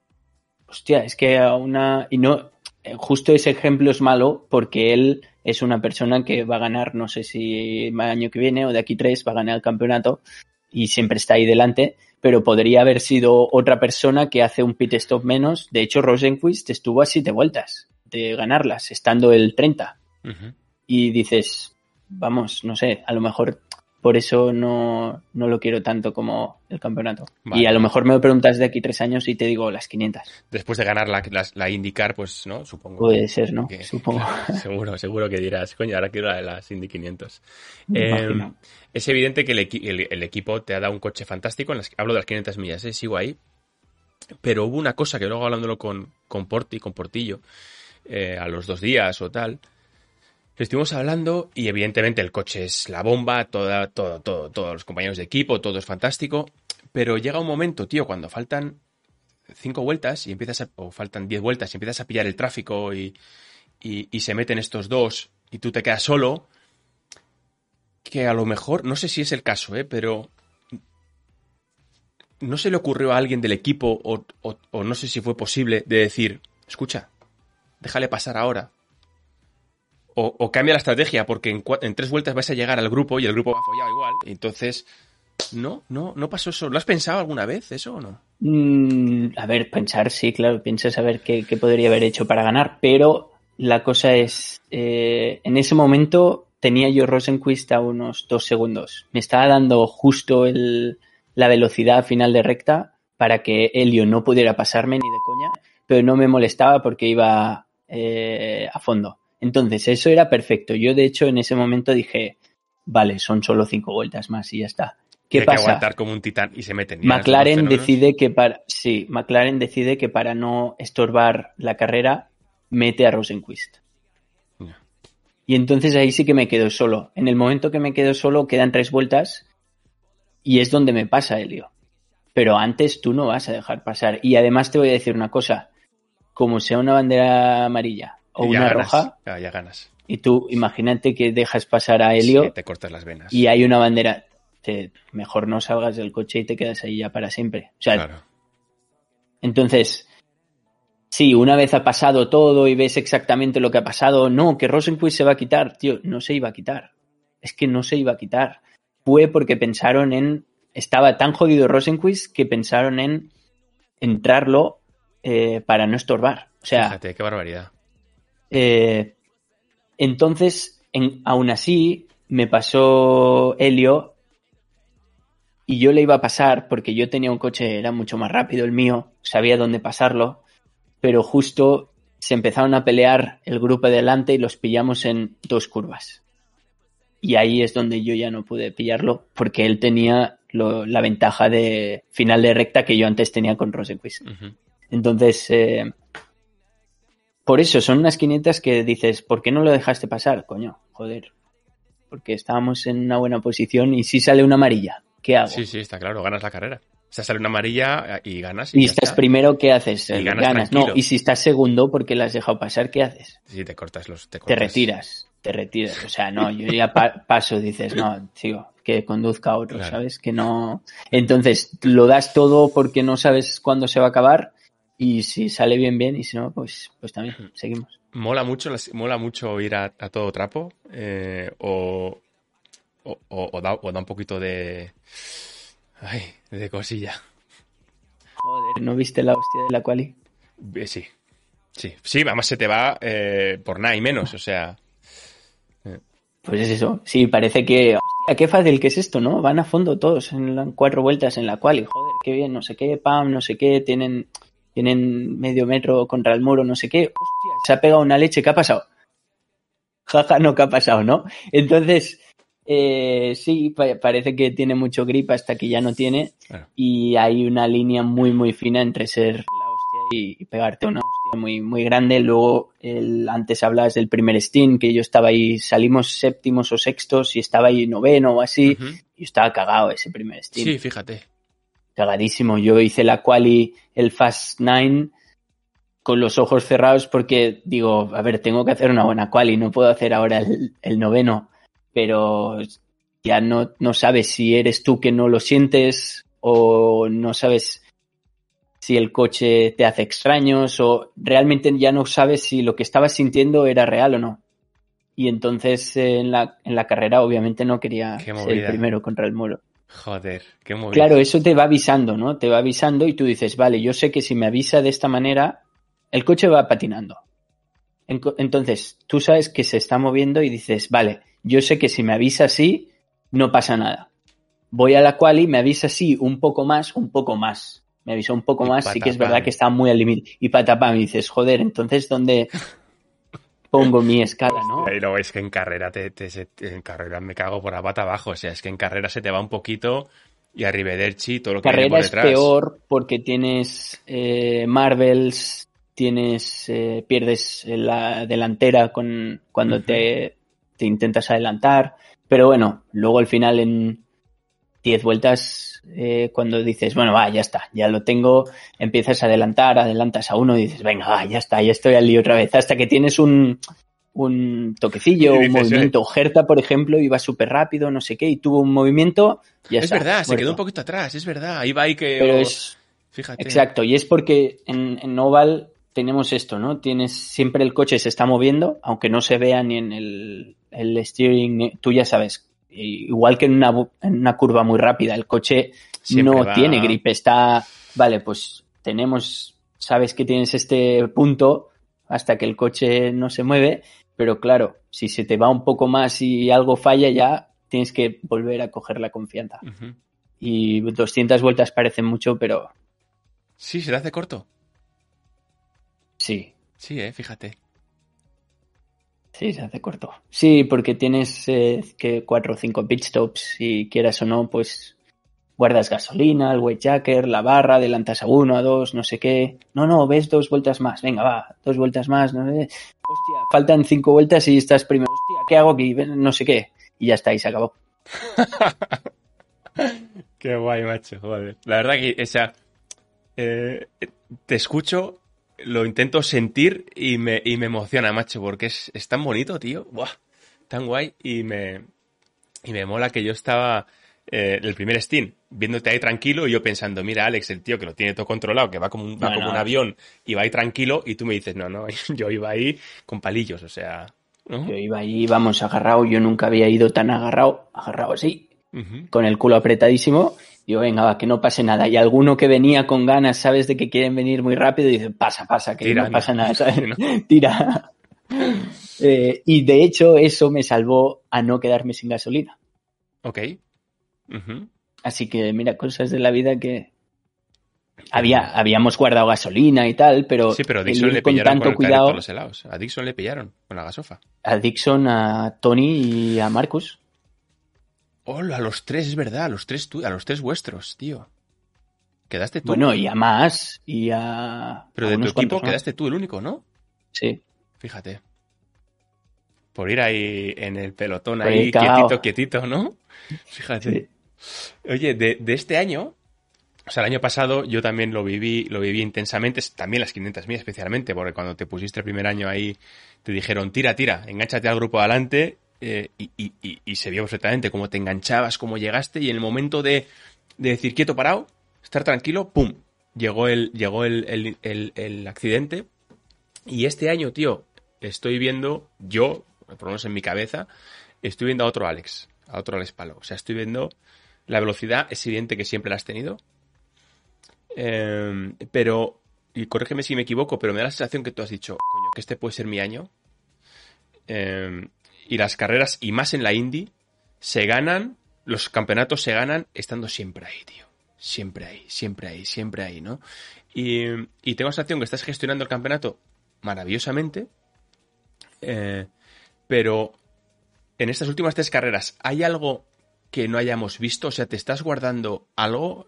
Hostia, es que a una. Y no. Justo ese ejemplo es malo porque él es una persona que va a ganar, no sé si el año que viene o de aquí tres, va a ganar el campeonato y siempre está ahí delante, pero podría haber sido otra persona que hace un pit stop menos. De hecho, Rosenquist estuvo a siete vueltas de ganarlas, estando el 30 Ujú. y dices, vamos, no sé, a lo mejor por eso no, no lo quiero tanto como el campeonato. Vale. Y a lo mejor me lo preguntas de aquí tres años y te digo las 500. Después de ganar la, la, la IndyCar, pues, ¿no? Supongo. Puede ser, ¿no? que- Supongo. claro, seguro, seguro que dirás, coño, ahora quiero la de las Indy 500. Me Eh, imagino. es evidente que el, equi- el- el equipo te ha dado un coche fantástico. En las, hablo de las 500 millas, ¿eh? sigo ahí. Pero hubo una cosa que luego hablándolo con, con Porti, con Portillo, eh, a los dos días o tal, estuvimos hablando y evidentemente el coche es la bomba, toda, todo, todo, todos los compañeros de equipo, todo es fantástico. Pero llega un momento, tío, cuando faltan cinco vueltas y empiezas a, o faltan diez vueltas y empiezas a pillar el tráfico y, y, se meten estos dos y tú te quedas solo, que a lo mejor, no sé si es el caso, ¿eh? pero no se le ocurrió a alguien del equipo o- o no sé si fue posible de decir, escucha, déjale pasar ahora. O, cambia la estrategia porque en, en tres vueltas vas a llegar al grupo y el grupo va follado igual. Entonces, no, no, no pasó eso. ¿Lo has pensado alguna vez eso o no? Mm, a ver, pensar, sí, claro, piensas a ver qué, qué podría haber hecho para ganar, pero la cosa es, eh, en ese momento tenía yo Rosenquist a unos dos segundos. Me estaba dando justo el, la velocidad final de recta para que Helio no pudiera pasarme ni de coña, pero no me molestaba porque iba eh, a fondo. Entonces, eso era perfecto. Yo, de hecho, en ese momento dije, vale, son solo cinco vueltas más y ya está. ¿Qué Tiene pasa? que aguantar como un titán y se meten. McLaren decide que para sí, McLaren decide que para no estorbar la carrera mete a Rosenquist. Y entonces ahí sí que me quedo solo. En el momento que me quedo solo quedan tres vueltas y es donde me pasa Helio. Pero antes tú no vas a dejar pasar. Y además te voy a decir una cosa. Como sea una bandera amarilla o Y ya una ganas, roja, Ya, ya ganas. y tú imagínate que dejas pasar a Helio Sí, te cortas las venas. y hay una bandera, te- mejor no salgas del coche y te quedas ahí ya para siempre. O sea, Claro. entonces, sí, una vez ha pasado todo y ves exactamente lo que ha pasado, no, que Rosenquist se va a quitar, tío, no se iba a quitar. Es que no se iba a quitar. Fue porque pensaron en, estaba tan jodido Rosenquist que pensaron en entrarlo eh, para no estorbar. O sea, Fíjate, qué barbaridad. Eh, entonces, en- aún así, me pasó Helio y yo le iba a pasar porque yo tenía un coche, era mucho más rápido el mío, sabía dónde pasarlo, pero justo se empezaron a pelear el grupo de delante y los pillamos en dos curvas. Y ahí es donde yo ya no pude pillarlo porque él tenía lo- la ventaja de final de recta que yo antes tenía con Rosenquist. Entonces, eh, por eso son unas 500 que dices, ¿por qué no lo dejaste pasar? Coño, joder. Porque estábamos en una buena posición y si sale una amarilla, ¿qué hago? Sí, sí, está claro, ganas la carrera. O sea, sale una amarilla y ganas. y estás está. primero, ¿qué haces? Y Eh, ganas No, tranquilo. y si estás segundo porque la has dejado pasar, ¿qué haces? Sí, te cortas los. Te, Te cortas. retiras, te retiras. O sea, no, yo ya pa- paso, dices, no, sigo, que conduzca a otro, Claro. ¿sabes? Que no. Entonces, lo das todo porque no sabes cuándo se va a acabar y si sale bien, bien, y si no, pues, pues también, seguimos. Mola mucho, mola mucho ir a, a todo trapo. eh, o, o, da, o da un poquito de. Ay, de cosilla. Joder, ¿no viste la hostia de la quali? Eh, Sí. Sí, sí, además se te va eh, por nada y menos, o sea. Pues es eso. Sí, parece que. Hostia, qué fácil que es esto, ¿no? Van a fondo todos en cuatro vueltas en la quali. Joder, qué bien, no sé qué, pam, no sé qué, tienen, tienen medio metro contra el muro, no sé qué. Hostia, se ha pegado una leche, ¿qué ha pasado? Jaja, no, ¿qué ha pasado, no? Entonces, eh, sí, pa- parece que tiene mucho grip hasta que ya no tiene. Claro. Y hay una línea muy, muy fina entre ser la hostia y, y pegarte una hostia muy, muy grande. Luego, el, antes hablabas del primer Steam, que yo estaba ahí, salimos séptimos o sextos y estaba ahí noveno o así. Y estaba cagado ese primer Steam. Sí, fíjate. Cagadísimo. Yo hice la quali, el Fast Nine, con los ojos cerrados porque digo, a ver, tengo que hacer una buena quali, no puedo hacer ahora el, el noveno. Pero ya no, no sabes si eres tú que no lo sientes o no sabes si el coche te hace extraños o realmente ya no sabes si lo que estabas sintiendo era real o no. Y entonces eh, en, la, en la carrera obviamente no quería ser el primero contra el muro. Joder, qué movida. Claro, eso te va avisando, ¿no? Te va avisando y tú dices, vale, yo sé que si me avisa de esta manera, el coche va patinando. Entonces, tú sabes que se está moviendo y dices, vale, yo sé que si me avisa así, no pasa nada. Voy a la quali, me avisa así un poco más, un poco más. Me avisó un poco más, sí que es verdad que está muy al límite. Y patapam, y dices, joder, entonces, ¿dónde pongo mi escala, no? Pero es que en carrera, te, en carrera me cago por la pata abajo. O sea, es que en carrera se te va un poquito y arrivederci, todo lo que carrera por detrás. es peor porque tienes eh, Marvels, tienes eh, pierdes la delantera con cuando te, te, intentas adelantar pero bueno luego al final en 10 vueltas eh, cuando dices bueno va ya está ya lo tengo empiezas a adelantar adelantas a uno y dices venga va ya está ya estoy al lío otra vez hasta que tienes un un toquecillo, un movimiento. Gerta, por ejemplo, iba súper rápido, no sé qué, y tuvo un movimiento. Ya es verdad, se quedó un poquito atrás, es verdad. Ahí va ahí que. Pero es. Fíjate. Exacto, y es porque en, en Oval tenemos esto, ¿no? Tienes siempre el coche se está moviendo, aunque no se vea ni en el, el steering, tú ya sabes, igual que en una, en una curva muy rápida, el coche no tiene grip, está, vale, pues tenemos, sabes que tienes este punto hasta que el coche no se mueve, pero claro, si se te va un poco más y algo falla ya, tienes que volver a coger la confianza. Y 200 vueltas parecen mucho, pero... Sí, se te hace corto. Sí. Sí, eh, fíjate. Sí, se hace corto. Sí, porque tienes eh, que cuatro o cinco pit stops y quieras o no, pues guardas gasolina, el weight jacker, la barra, adelantas a uno, a dos, no sé qué. No, no, ves dos vueltas más. Venga, va, dos vueltas más. No sé. Hostia, faltan cinco vueltas y estás primero. Hostia, ¿qué hago aquí? No sé qué. Y ya está, y se acabó. qué guay, macho, joder. La verdad que, esa eh, te escucho lo intento sentir y me, y me emociona, macho, porque es, es tan bonito, tío. Buah, tan guay. Y me, y me mola que yo estaba eh, el primer Steam viéndote ahí tranquilo y yo pensando, mira, Alex, el tío que lo tiene todo controlado, que va como un, va como un avión y va ahí tranquilo, y tú me dices, no, no, yo iba ahí con palillos, o sea. Yo iba ahí, vamos, agarrado, yo nunca había ido tan agarrado, agarrado así, con el culo apretadísimo Digo, venga, va, que no pase nada. Y alguno que venía con ganas, sabes, de que quieren venir muy rápido, dice, pasa, pasa, que no pasa nada, ¿sabes? Tira. Eh, y de hecho, eso me salvó a no quedarme sin gasolina. Ok. Así que, mira, cosas de la vida que. Había, habíamos guardado gasolina y tal, pero. Sí, pero a Dixon le pillaron con cuidado. los helados. A Dixon le pillaron con la gasofa. A Dixon, a Tony y a Marcus. Hola, a los tres, es verdad, a los tres, a los tres vuestros, tío. ¿Quedaste tú? Bueno, y a más, y a... Pero de tu equipo quedaste tú el único, ¿no? Sí. Fíjate. Por ir ahí en el pelotón, ahí quietito, quietito, ¿no? Fíjate. Oye, de, de, este año, o sea, el año pasado yo también lo viví, lo viví intensamente, también las 500 mil especialmente, porque cuando te pusiste el primer año ahí, te dijeron, tira, tira, enganchate al grupo adelante eh, y, se vio perfectamente cómo te enganchabas, cómo llegaste y en el momento de, decir quieto parado, estar tranquilo, ¡pum! Llegó el, llegó el, accidente y este año, tío, estoy viendo, yo, por lo menos en mi cabeza, estoy viendo a otro Alex, a otro Alex Palo. O sea, estoy viendo la velocidad, es evidente que siempre la has tenido. Em, pero, y corrígeme si me equivoco, pero me da la sensación que tú has dicho, coño, que este puede ser mi año. Eh, y las carreras, y más en la Indy, se ganan, los campeonatos se ganan estando siempre ahí, tío. Siempre ahí, siempre ahí, siempre ahí, ¿no? Y, y tengo la sensación que estás gestionando el campeonato maravillosamente, eh, pero en estas últimas tres carreras, ¿hay algo que no hayamos visto? O sea, ¿te estás guardando algo?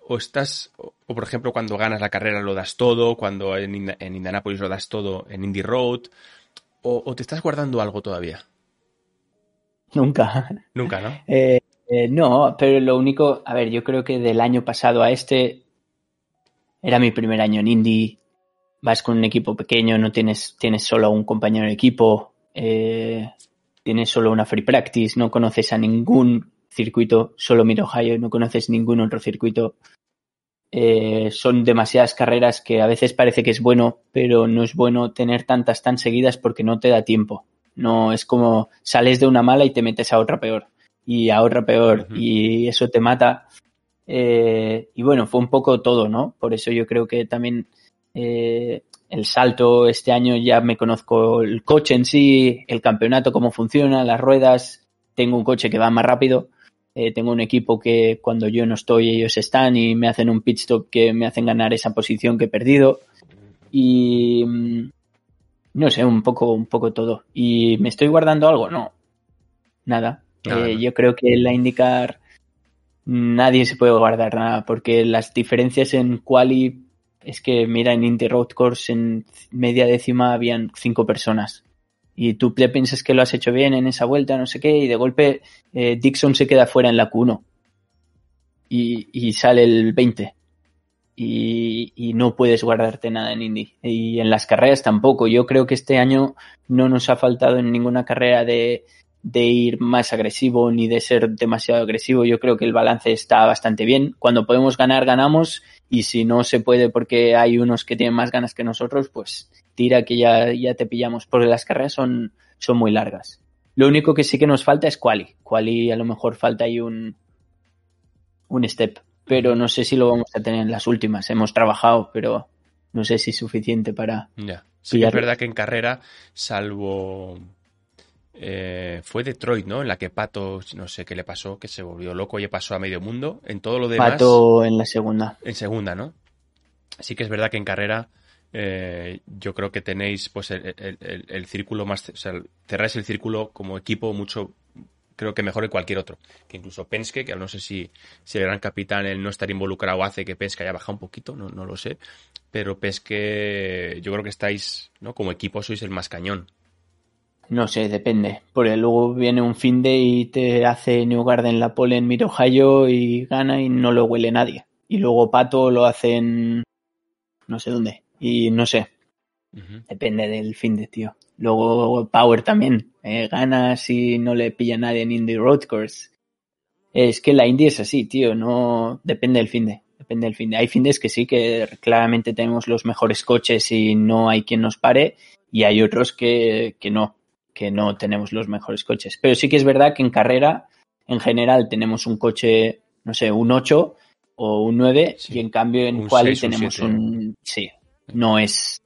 ¿O estás, o, por ejemplo, cuando ganas la carrera lo das todo, cuando en, en Indianapolis lo das todo, en Indy Road? O, te estás guardando algo todavía? Nunca. Nunca, ¿no? Eh, eh, no, pero lo único, a ver, yo creo que del año pasado a este era mi primer año en Indy. Vas con un equipo pequeño, no tienes, tienes solo un compañero de equipo. Eh, tienes solo una free practice, no conoces a ningún circuito, solo Mid Ohio, no conoces ningún otro circuito. Eh, son demasiadas carreras que a veces parece que es bueno, pero no es bueno tener tantas tan seguidas porque no te da tiempo. No es como sales de una mala y te metes a otra peor y a otra peor y eso te mata. Eh, y bueno, fue un poco todo, ¿no? Por eso yo creo que también eh, el salto este año ya me conozco el coche en sí, el campeonato, cómo funciona, las ruedas. Tengo un coche que va más rápido. Eh, tengo un equipo que cuando yo no estoy ellos están y me hacen un pit stop que me hacen ganar esa posición que he perdido. Y mm, no sé, un poco, un poco todo. ¿Y me estoy guardando algo? No. Nada. Eh, yo creo que la IndyCar nadie se puede guardar nada, porque las diferencias en quali es que, mira, en Indy Road Course en media décima habían cinco personas. Y tú te piensas que lo has hecho bien en esa vuelta, no sé qué, y de golpe eh, Dixon se queda fuera en la Q1. Y, y sale el 20 y, no puedes guardarte nada en Indy. Y en las carreras tampoco. Yo creo que este año no nos ha faltado en ninguna carrera de, de ir más agresivo ni de ser demasiado agresivo. Yo creo que el balance está bastante bien. Cuando podemos ganar, ganamos. Y si no se puede porque hay unos que tienen más ganas que nosotros, pues tira que ya, ya te pillamos. Porque las carreras son, son muy largas. Lo único que sí que nos falta es quali. Quali a lo mejor falta ahí un, un step pero no sé si lo vamos a tener en las últimas. Hemos trabajado, pero no sé si es suficiente para. Ya. Sí, es verdad que en carrera, salvo. Eh, fue Detroit, ¿no? En la que Pato, no sé qué le pasó, que se volvió loco y pasó a medio mundo. En todo lo demás. Pato en la segunda. En segunda, ¿no? Sí que es verdad que en carrera eh, yo creo que tenéis pues el, el, círculo más, o sea, cerráis el círculo como equipo mucho creo que mejor que cualquier otro. Que incluso Penske, que no sé si, si el gran capitán, el no estar involucrado hace que Penske haya bajado un poquito, no, no lo sé. Pero Penske, yo creo que estáis, ¿no? Como equipo sois el más cañón. No sé, depende. Porque luego viene un fin de y te hace New Garden la pole en Mirohayo y gana y no lo huele nadie. Y luego Pato lo hacen no sé dónde. Y no sé. Depende del fin de, tío. Luego Power también. Eh, gana si no le pilla nadie en Indy Road Course. Es que la Indy es así, tío. No depende del fin de. Depende del fin de. Hay findes que sí, que claramente tenemos los mejores coches y no hay quien nos pare. Y hay otros que, que no, que no tenemos los mejores coches. Pero sí que es verdad que en carrera, en general, tenemos un coche, no sé, un 8 o un 9 y en cambio en quali tenemos un... Sí, no es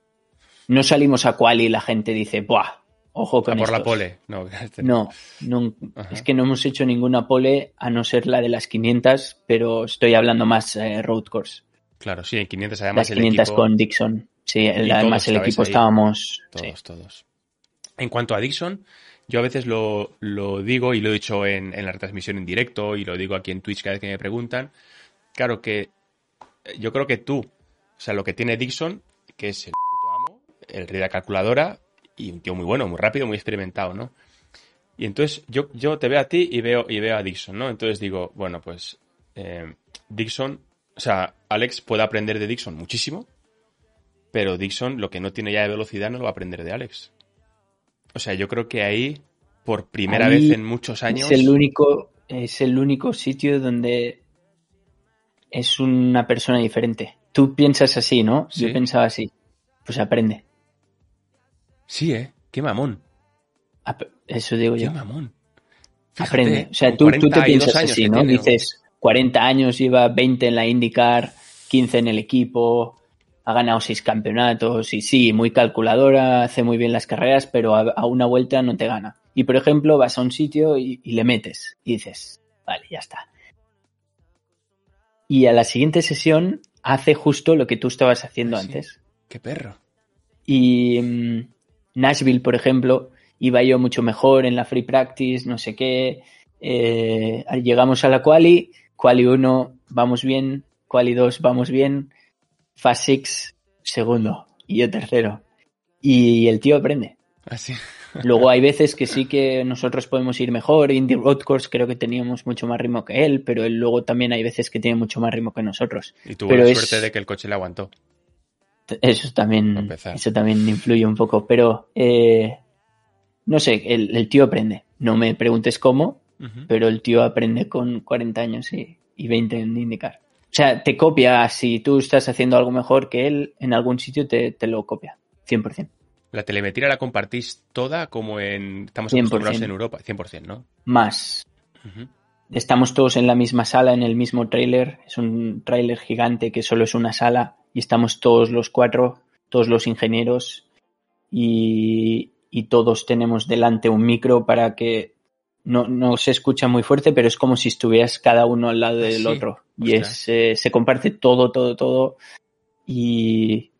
no salimos a cual y la gente dice, ¡buah! Ojo con a por la pole. No, no, no es que no hemos hecho ninguna pole a no ser la de las 500, pero estoy hablando más eh, road course. Claro, sí, en 500 además las 500 con Dixon. Sí, además el equipo estábamos... Todos, todos. En cuanto a Dixon, yo a veces lo, lo digo y lo he dicho en, en, la retransmisión en directo y lo digo aquí en Twitch cada vez que me preguntan. Claro que eh, yo creo que tú, o sea, lo que tiene Dixon, que es el el rey de la calculadora y un tío muy bueno, muy rápido, muy experimentado, ¿no? Y entonces yo, yo te veo a ti y veo, y veo a Dixon, ¿no? Entonces digo, bueno, pues eh, Dixon, o sea, Alex puede aprender de Dixon muchísimo, pero Dixon lo que no tiene ya de velocidad no lo va a aprender de Alex. O sea, yo creo que ahí, por primera vez en muchos años... Es el único, es el único sitio donde es una persona diferente. Tú piensas así, ¿no? Yo pensaba así. Pues aprende. Sí, ¿eh? Qué mamón. Eso digo yo. Qué mamón. Aprende. O sea, tú, tú te piensas así, ¿no? Dices, 40 años, lleva 20 en la IndyCar, 15 en el equipo, ha ganado 6 campeonatos y sí, muy calculadora, hace muy bien las carreras, pero a, una vuelta no te gana. Y por ejemplo, vas a un sitio y, le metes y dices, vale, ya está. Y a la siguiente sesión hace justo lo que tú estabas haciendo antes. Qué perro. Y, mm, Nashville, por ejemplo, iba yo mucho mejor en la free practice, no sé qué. Eh, llegamos a la quali, quali 1 vamos bien, quali 2 vamos bien, fast 6 segundo y yo tercero. Y el tío aprende. Así. Ah, Luego hay veces que sí que nosotros podemos ir mejor. Indy Road Course creo que teníamos mucho más ritmo que él, pero él luego también hay veces que tiene mucho más ritmo que nosotros. Y tuvo la suerte de que el coche le aguantó. Eso también, eso también influye un poco, pero eh, no sé, el, el tío aprende. No me preguntes cómo, pero el tío aprende con 40 años y, y 20 en IndyCar. O sea, te copia, si tú estás haciendo algo mejor que él, en algún sitio te, te lo copia, 100%. La telemetría la compartís toda como en... Estamos 100%. acostumbrados en Europa, 100%, ¿no? Más, estamos todos en la misma sala, en el mismo tráiler. Es un tráiler gigante que solo es una sala y estamos todos los cuatro, todos los ingenieros y, y todos tenemos delante un micro para que no, no se escucha muy fuerte, pero es como si estuvieras cada uno al lado del sí. otro. Y es, eh, se comparte todo, todo, todo. Y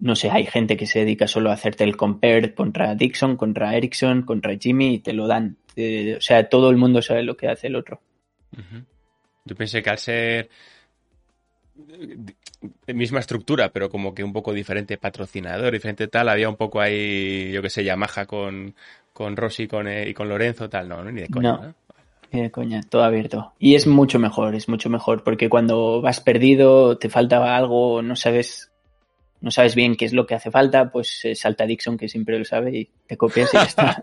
no sé, hay gente que se dedica solo a hacerte el compare contra Dixon, contra Ericsson, contra Jimmy y te lo dan. Eh, o sea, todo el mundo sabe lo que hace el otro. Yo pensé que al ser misma estructura, pero como que un poco diferente patrocinador, diferente tal, había un poco ahí, yo que sé, Yamaha con, con Rossi y con, eh, y con Lorenzo, tal, no, no, ni de coña, No. ¿no? Ni de coña, todo abierto. Y es mucho mejor, es mucho mejor, porque cuando vas perdido, te falta algo, no sabes, no sabes bien qué es lo que hace falta, pues eh, salta Dixon, que siempre lo sabe, y te copias y ya está.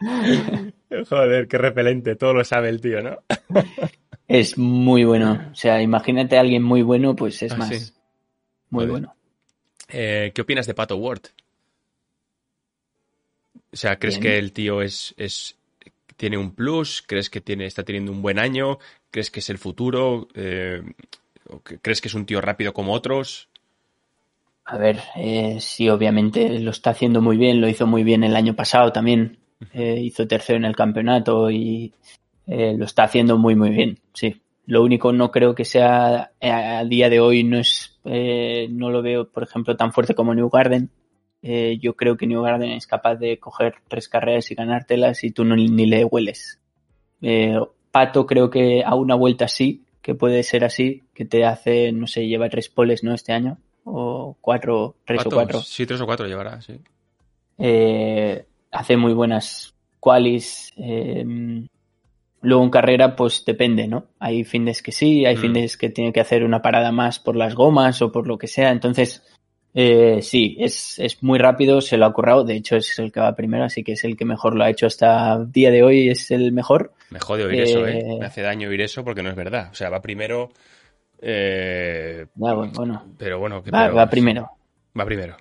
Joder, qué repelente, todo lo sabe el tío, ¿no? es muy bueno. O sea, imagínate a alguien muy bueno, pues es Ah, más. sí. Muy bueno. Eh, ¿Qué opinas de Pato Ward? O sea, ¿crees Bien. que el tío es, es tiene un plus? ¿Crees que tiene, está teniendo un buen año? ¿Crees que es el futuro? Eh, ¿o que- ¿Crees que es un tío rápido como otros? A ver, eh, sí, obviamente lo está haciendo muy bien, lo hizo muy bien el año pasado también, eh, hizo tercero en el campeonato y eh, lo está haciendo muy, muy bien, sí. Lo único no creo que sea eh, a día de hoy no es, eh, no lo veo, por ejemplo, tan fuerte como New Garden. Eh, yo creo que New Garden es capaz de coger tres carreras y ganártelas y tú no, ni le hueles. Eh, Pato creo que a una vuelta sí, que puede ser así, que te hace, no sé, lleva tres poles, ¿no? Este año, o cuatro, tres Pato, o cuatro. Sí, tres o cuatro llevará, sí. Eh, hace muy buenas qualis. Luego en carrera, pues depende, ¿no? Hay fines que sí, hay Mm. fines que tiene que hacer una parada más por las gomas o por lo que sea. Entonces, eh, sí, es, es muy rápido, se lo ha currado. De hecho, es el que va primero, así que es el que mejor lo ha hecho hasta día de hoy, es el mejor. Me jode oír eso, ¿eh? Eh, Me hace daño oír eso porque no es verdad. O sea, va primero. eh, bueno, bueno, pero bueno, que va primero. Va primero.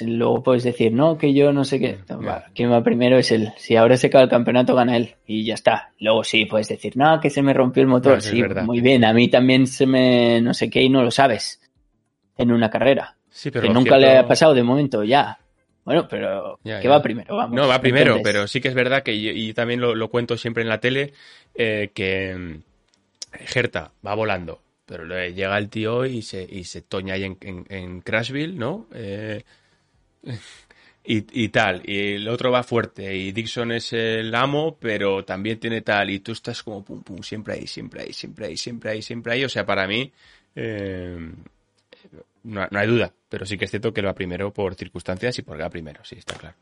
Luego puedes decir, no, que yo no sé qué. Va, ya. Quien va primero es él. Si ahora se acaba el campeonato, gana él. Y ya está. Luego sí, puedes decir, no, que se me rompió el motor. No, sí, muy bien. A mí también se me no sé qué y no lo sabes. En una carrera. Sí, pero que nunca le ha pasado de momento, ya. Bueno, pero Ya, que ya. va primero, vamos. No, va primero, pero sí que es verdad que, y, y también lo, lo cuento siempre en la tele, eh, que mm, Gerta va volando, pero le llega el tío y se, y se toña ahí en, en, en Crashville, ¿no? Eh, y, y tal, y el otro va fuerte, y Dixon es el amo, pero también tiene tal, y tú estás como pum, pum, siempre ahí, siempre ahí, siempre ahí, siempre ahí, siempre ahí, o sea, para mí... eh, no, no hay duda, pero sí que es cierto que lo va primero por circunstancias y porque va primero, sí, está claro.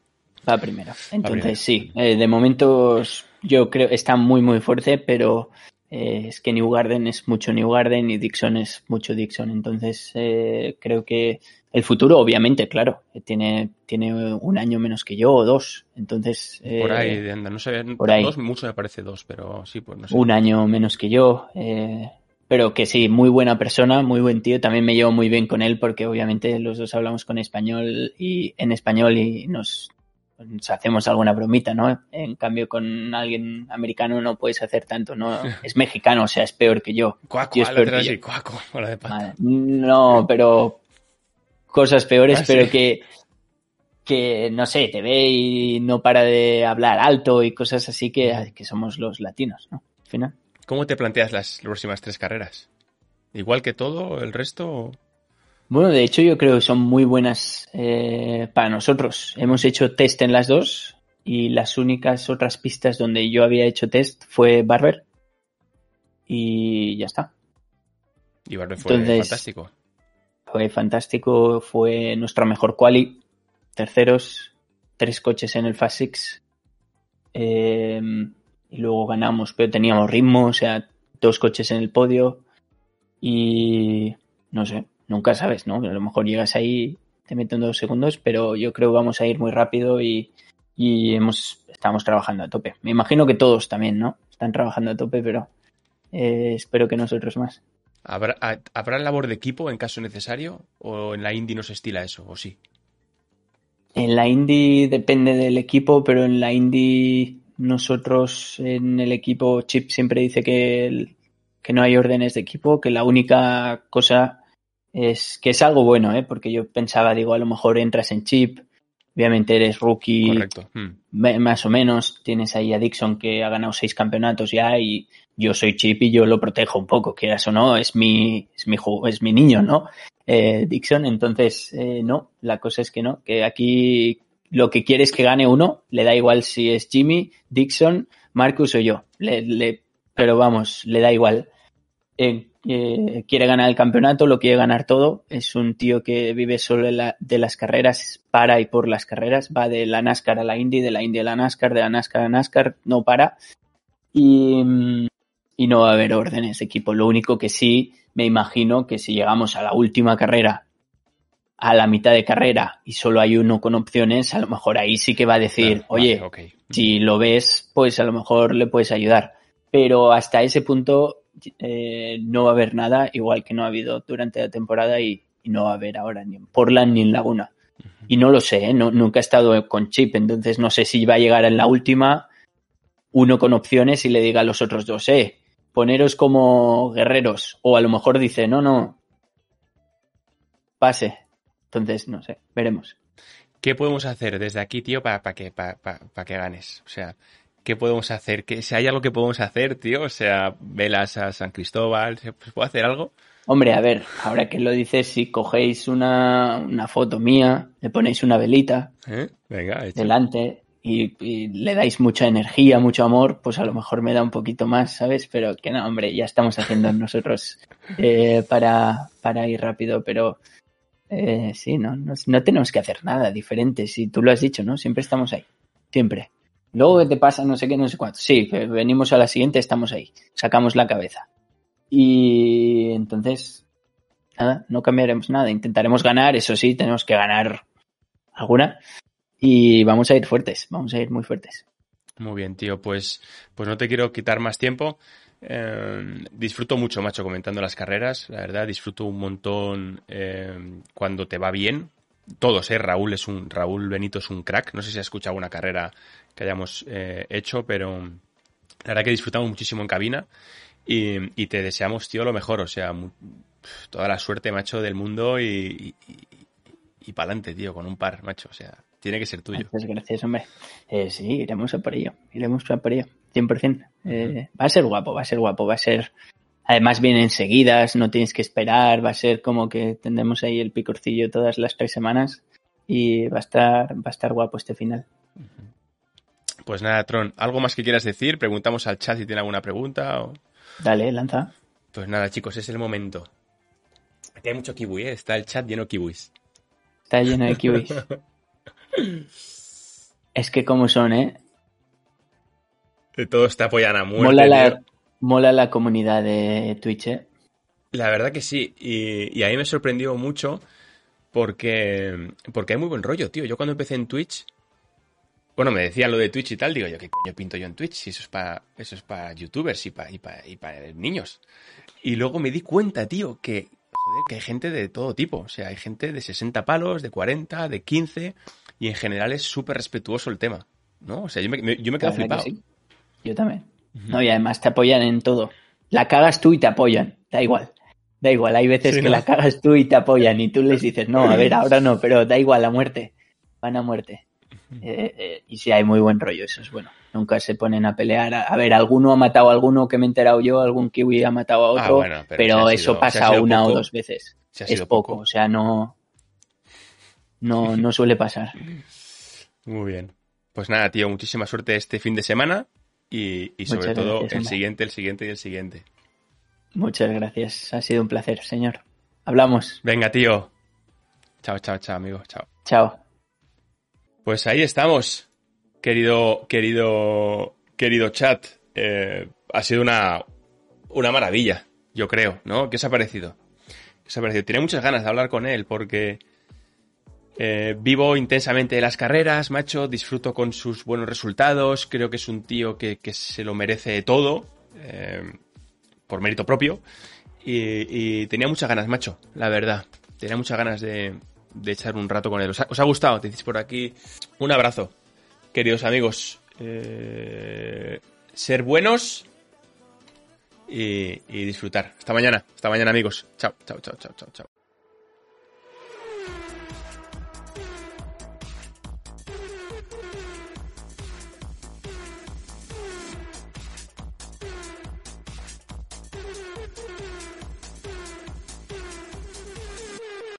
Va primero. Entonces, primero. sí, eh, de momento yo creo está muy, muy fuerte, pero eh, es que New Garden es mucho New Garden y Dixon es mucho Dixon. Entonces, eh, creo que el futuro, obviamente, claro, eh, tiene, tiene un año menos que yo o dos. Entonces, Por eh, ahí, anda, no sé, por ahí. dos, mucho me parece dos, pero sí, pues no sé. un año menos que yo. eh, pero que sí, muy buena persona, muy buen tío. También me llevo muy bien con él porque obviamente los dos hablamos con español y en español y nos, nos hacemos alguna bromita, ¿no? En cambio con alguien americano no puedes hacer tanto, ¿no? Es mexicano, o sea, es peor que yo. Cuaco, Yo es peor que así, yo. cuaco, bola de pato. Vale. No, pero cosas peores, Ah, pero sí. que que no sé, te ve y no para de hablar alto y cosas así que, que somos los latinos, ¿no? Al final. ¿Cómo te planteas las próximas tres carreras? ¿Igual que todo el resto? Bueno, de hecho yo creo que son muy buenas eh, para nosotros. Hemos hecho test en las dos y las únicas otras pistas donde yo había hecho test fue Barber y ya está. Y Barber fue Entonces- fantástico. Fue fantástico, fue nuestra mejor quali, terceros, tres coches en el Fast Six eh, y luego ganamos, pero teníamos ritmo, o sea, dos coches en el podio y no sé, nunca sabes, ¿no? A lo mejor llegas ahí te meto en dos segundos, pero yo creo que vamos a ir muy rápido y, y hemos, estamos trabajando a tope. Me imagino que todos también, ¿no? Están trabajando a tope, pero eh, espero que nosotros más. ¿Habrá, ¿Habrá labor de equipo en caso necesario? ¿O en la indie no se estila eso? ¿O sí? En la indie depende del equipo, pero en la indie nosotros en el equipo Chip siempre dice que, que no hay órdenes de equipo, que la única cosa es que es algo bueno, ¿eh? porque yo pensaba, digo, a lo mejor entras en Chip, obviamente eres rookie, Correcto. Hmm. más o menos, tienes ahí a Dixon que ha ganado seis campeonatos ya y yo soy Chip y yo lo protejo un poco, quieras o no, es mi, es mi, es mi niño, ¿no? Eh, Dixon, entonces, eh, no, la cosa es que no, que aquí lo que quiere es que gane uno, le da igual si es Jimmy, Dixon, Marcus o yo, le, le, pero vamos, le da igual. Eh, quiere ganar el campeonato, lo quiere ganar todo. Es un tío que vive solo de, la, de, las carreras, para y por las carreras. Va de la NASCAR a la Indy, de la Indy a la NASCAR, de la NASCAR a la NASCAR, no para. Y, y no va a haber órdenes de equipo. Lo único que sí me imagino que si llegamos a la última carrera, a la mitad de carrera y solo hay uno con opciones, a lo mejor ahí sí que va a decir, oye, vale, si lo ves, pues a lo mejor le puedes ayudar. Pero hasta ese punto eh, no va a haber nada, igual que no ha habido durante la temporada y, y no va a haber ahora ni en Portland ni en Laguna. Y no lo sé, ¿eh? no, nunca he estado con Chip, entonces no sé si va a llegar en la última uno con opciones y le diga a los otros dos, eh, poneros como guerreros. O a lo mejor dice, no, no, pase. Entonces, no sé, veremos. ¿Qué podemos hacer desde aquí, tío, para, para que, para, para que ganes? O sea, ¿qué podemos hacer? ¿Qué, si hay algo que podemos hacer, tío, o sea, velas a San Cristóbal, ¿se puede hacer algo? Hombre, a ver, ahora que lo dices, si cogéis una, una foto mía, le ponéis una velita ¿Eh? Venga, delante y, y, le dais mucha energía, mucho amor, pues a lo mejor me da un poquito más, ¿sabes? Pero que no, hombre, ya estamos haciendo nosotros eh, para, para ir rápido, pero eh, sí, no, no, no tenemos que hacer nada diferente, si tú lo has dicho, ¿no? Siempre estamos ahí, siempre. Luego que te pasa no sé qué, no sé cuánto. Sí, venimos a la siguiente, estamos ahí, sacamos la cabeza. Y entonces, nada, no cambiaremos nada. Intentaremos ganar, eso sí, tenemos que ganar alguna. Y vamos a ir fuertes, vamos a ir muy fuertes. Muy bien, tío, pues, pues no te quiero quitar más tiempo. Eh, disfruto mucho, macho, comentando las carreras, la verdad, disfruto un montón eh, cuando te va bien. Todos, ¿eh? Raúl es un, Raúl Benito es un crack. No sé si has escuchado una carrera que hayamos eh, hecho, pero la verdad que disfrutamos muchísimo en cabina. Y, y, te deseamos, tío, lo mejor. O sea, toda la suerte, macho, del mundo y, y, para adelante, tío, con un par, macho. O sea, tiene que ser tuyo. Muchas gracias, hombre. Eh, sí, iremos a por ello. Iremos a por ello, 100%. Eh, va a ser guapo, va a ser guapo, va a ser... Además vienen seguidas, no tienes que esperar, va a ser como que tendremos ahí el picorcillo todas las tres semanas y va a estar, va a estar guapo este final. Pues nada, Tron, ¿algo más que quieras decir? Preguntamos al chat si tiene alguna pregunta. O... Dale, lanza. Pues nada, chicos, es el momento. Aquí hay mucho kiwi, ¿eh? Está el chat lleno de kiwis. Está lleno de kiwis. es que como son, ¿eh? Todos te apoyan a muerte. Mola la, mola la comunidad de Twitch, ¿eh? La verdad que sí. Y, y, a mí me sorprendió mucho porque, porque hay muy buen rollo, tío. Yo cuando empecé en Twitch, bueno, me decían lo de Twitch y tal, digo yo, ¿qué coño pinto yo en Twitch? Si eso es para eso es para youtubers y para y para y para niños. Y luego me di cuenta, tío, que joder, que hay gente de todo tipo, o sea, hay gente de 60 palos, de 40, de 15 y en general es súper respetuoso el tema, ¿no? O sea, yo me, yo me quedo flipado. Sí. Yo también. No, y además te apoyan en todo. La cagas tú y te apoyan, da igual. Da igual, hay veces sí, que ¿no? la cagas tú y te apoyan y tú les dices, no, a ver, ahora no, pero da igual, a muerte. Van a muerte. Eh, eh, y sí, hay muy buen rollo, eso es bueno. Nunca se ponen a pelear. A, a, ver, alguno ha matado a alguno que me he enterado yo, algún kiwi ha matado a otro, ah, bueno, pero, eso sido, pasa una poco, o dos veces. Es poco, poco, o sea, no, no, no suele pasar. Muy bien. Pues nada, tío, muchísima suerte este fin de semana y, y sobre Muchas todo gracias, el siguiente, el siguiente y el siguiente. Muchas gracias, ha sido un placer, señor. Hablamos. Venga, tío. Chao, chao, chao, amigo. Chao. Chao. Pues ahí estamos, querido, querido, querido chat. Eh, ha sido una, una maravilla, yo creo, ¿no? ¿Qué os ha parecido? ¿Qué os ha parecido? Tenía muchas ganas de hablar con él porque Eh, vivo intensamente las carreras, macho, disfruto con sus buenos resultados, creo que es un tío que, que se lo merece todo, eh, por mérito propio, y, tenía muchas ganas, macho, la verdad, tenía muchas ganas de, de echar un rato con él. ¿Os ha, gustado? Te decís por aquí un abrazo, queridos amigos. Eh, ser buenos y, y disfrutar. Hasta mañana, hasta mañana amigos. Chao, chao, chao, chao, chao, chao.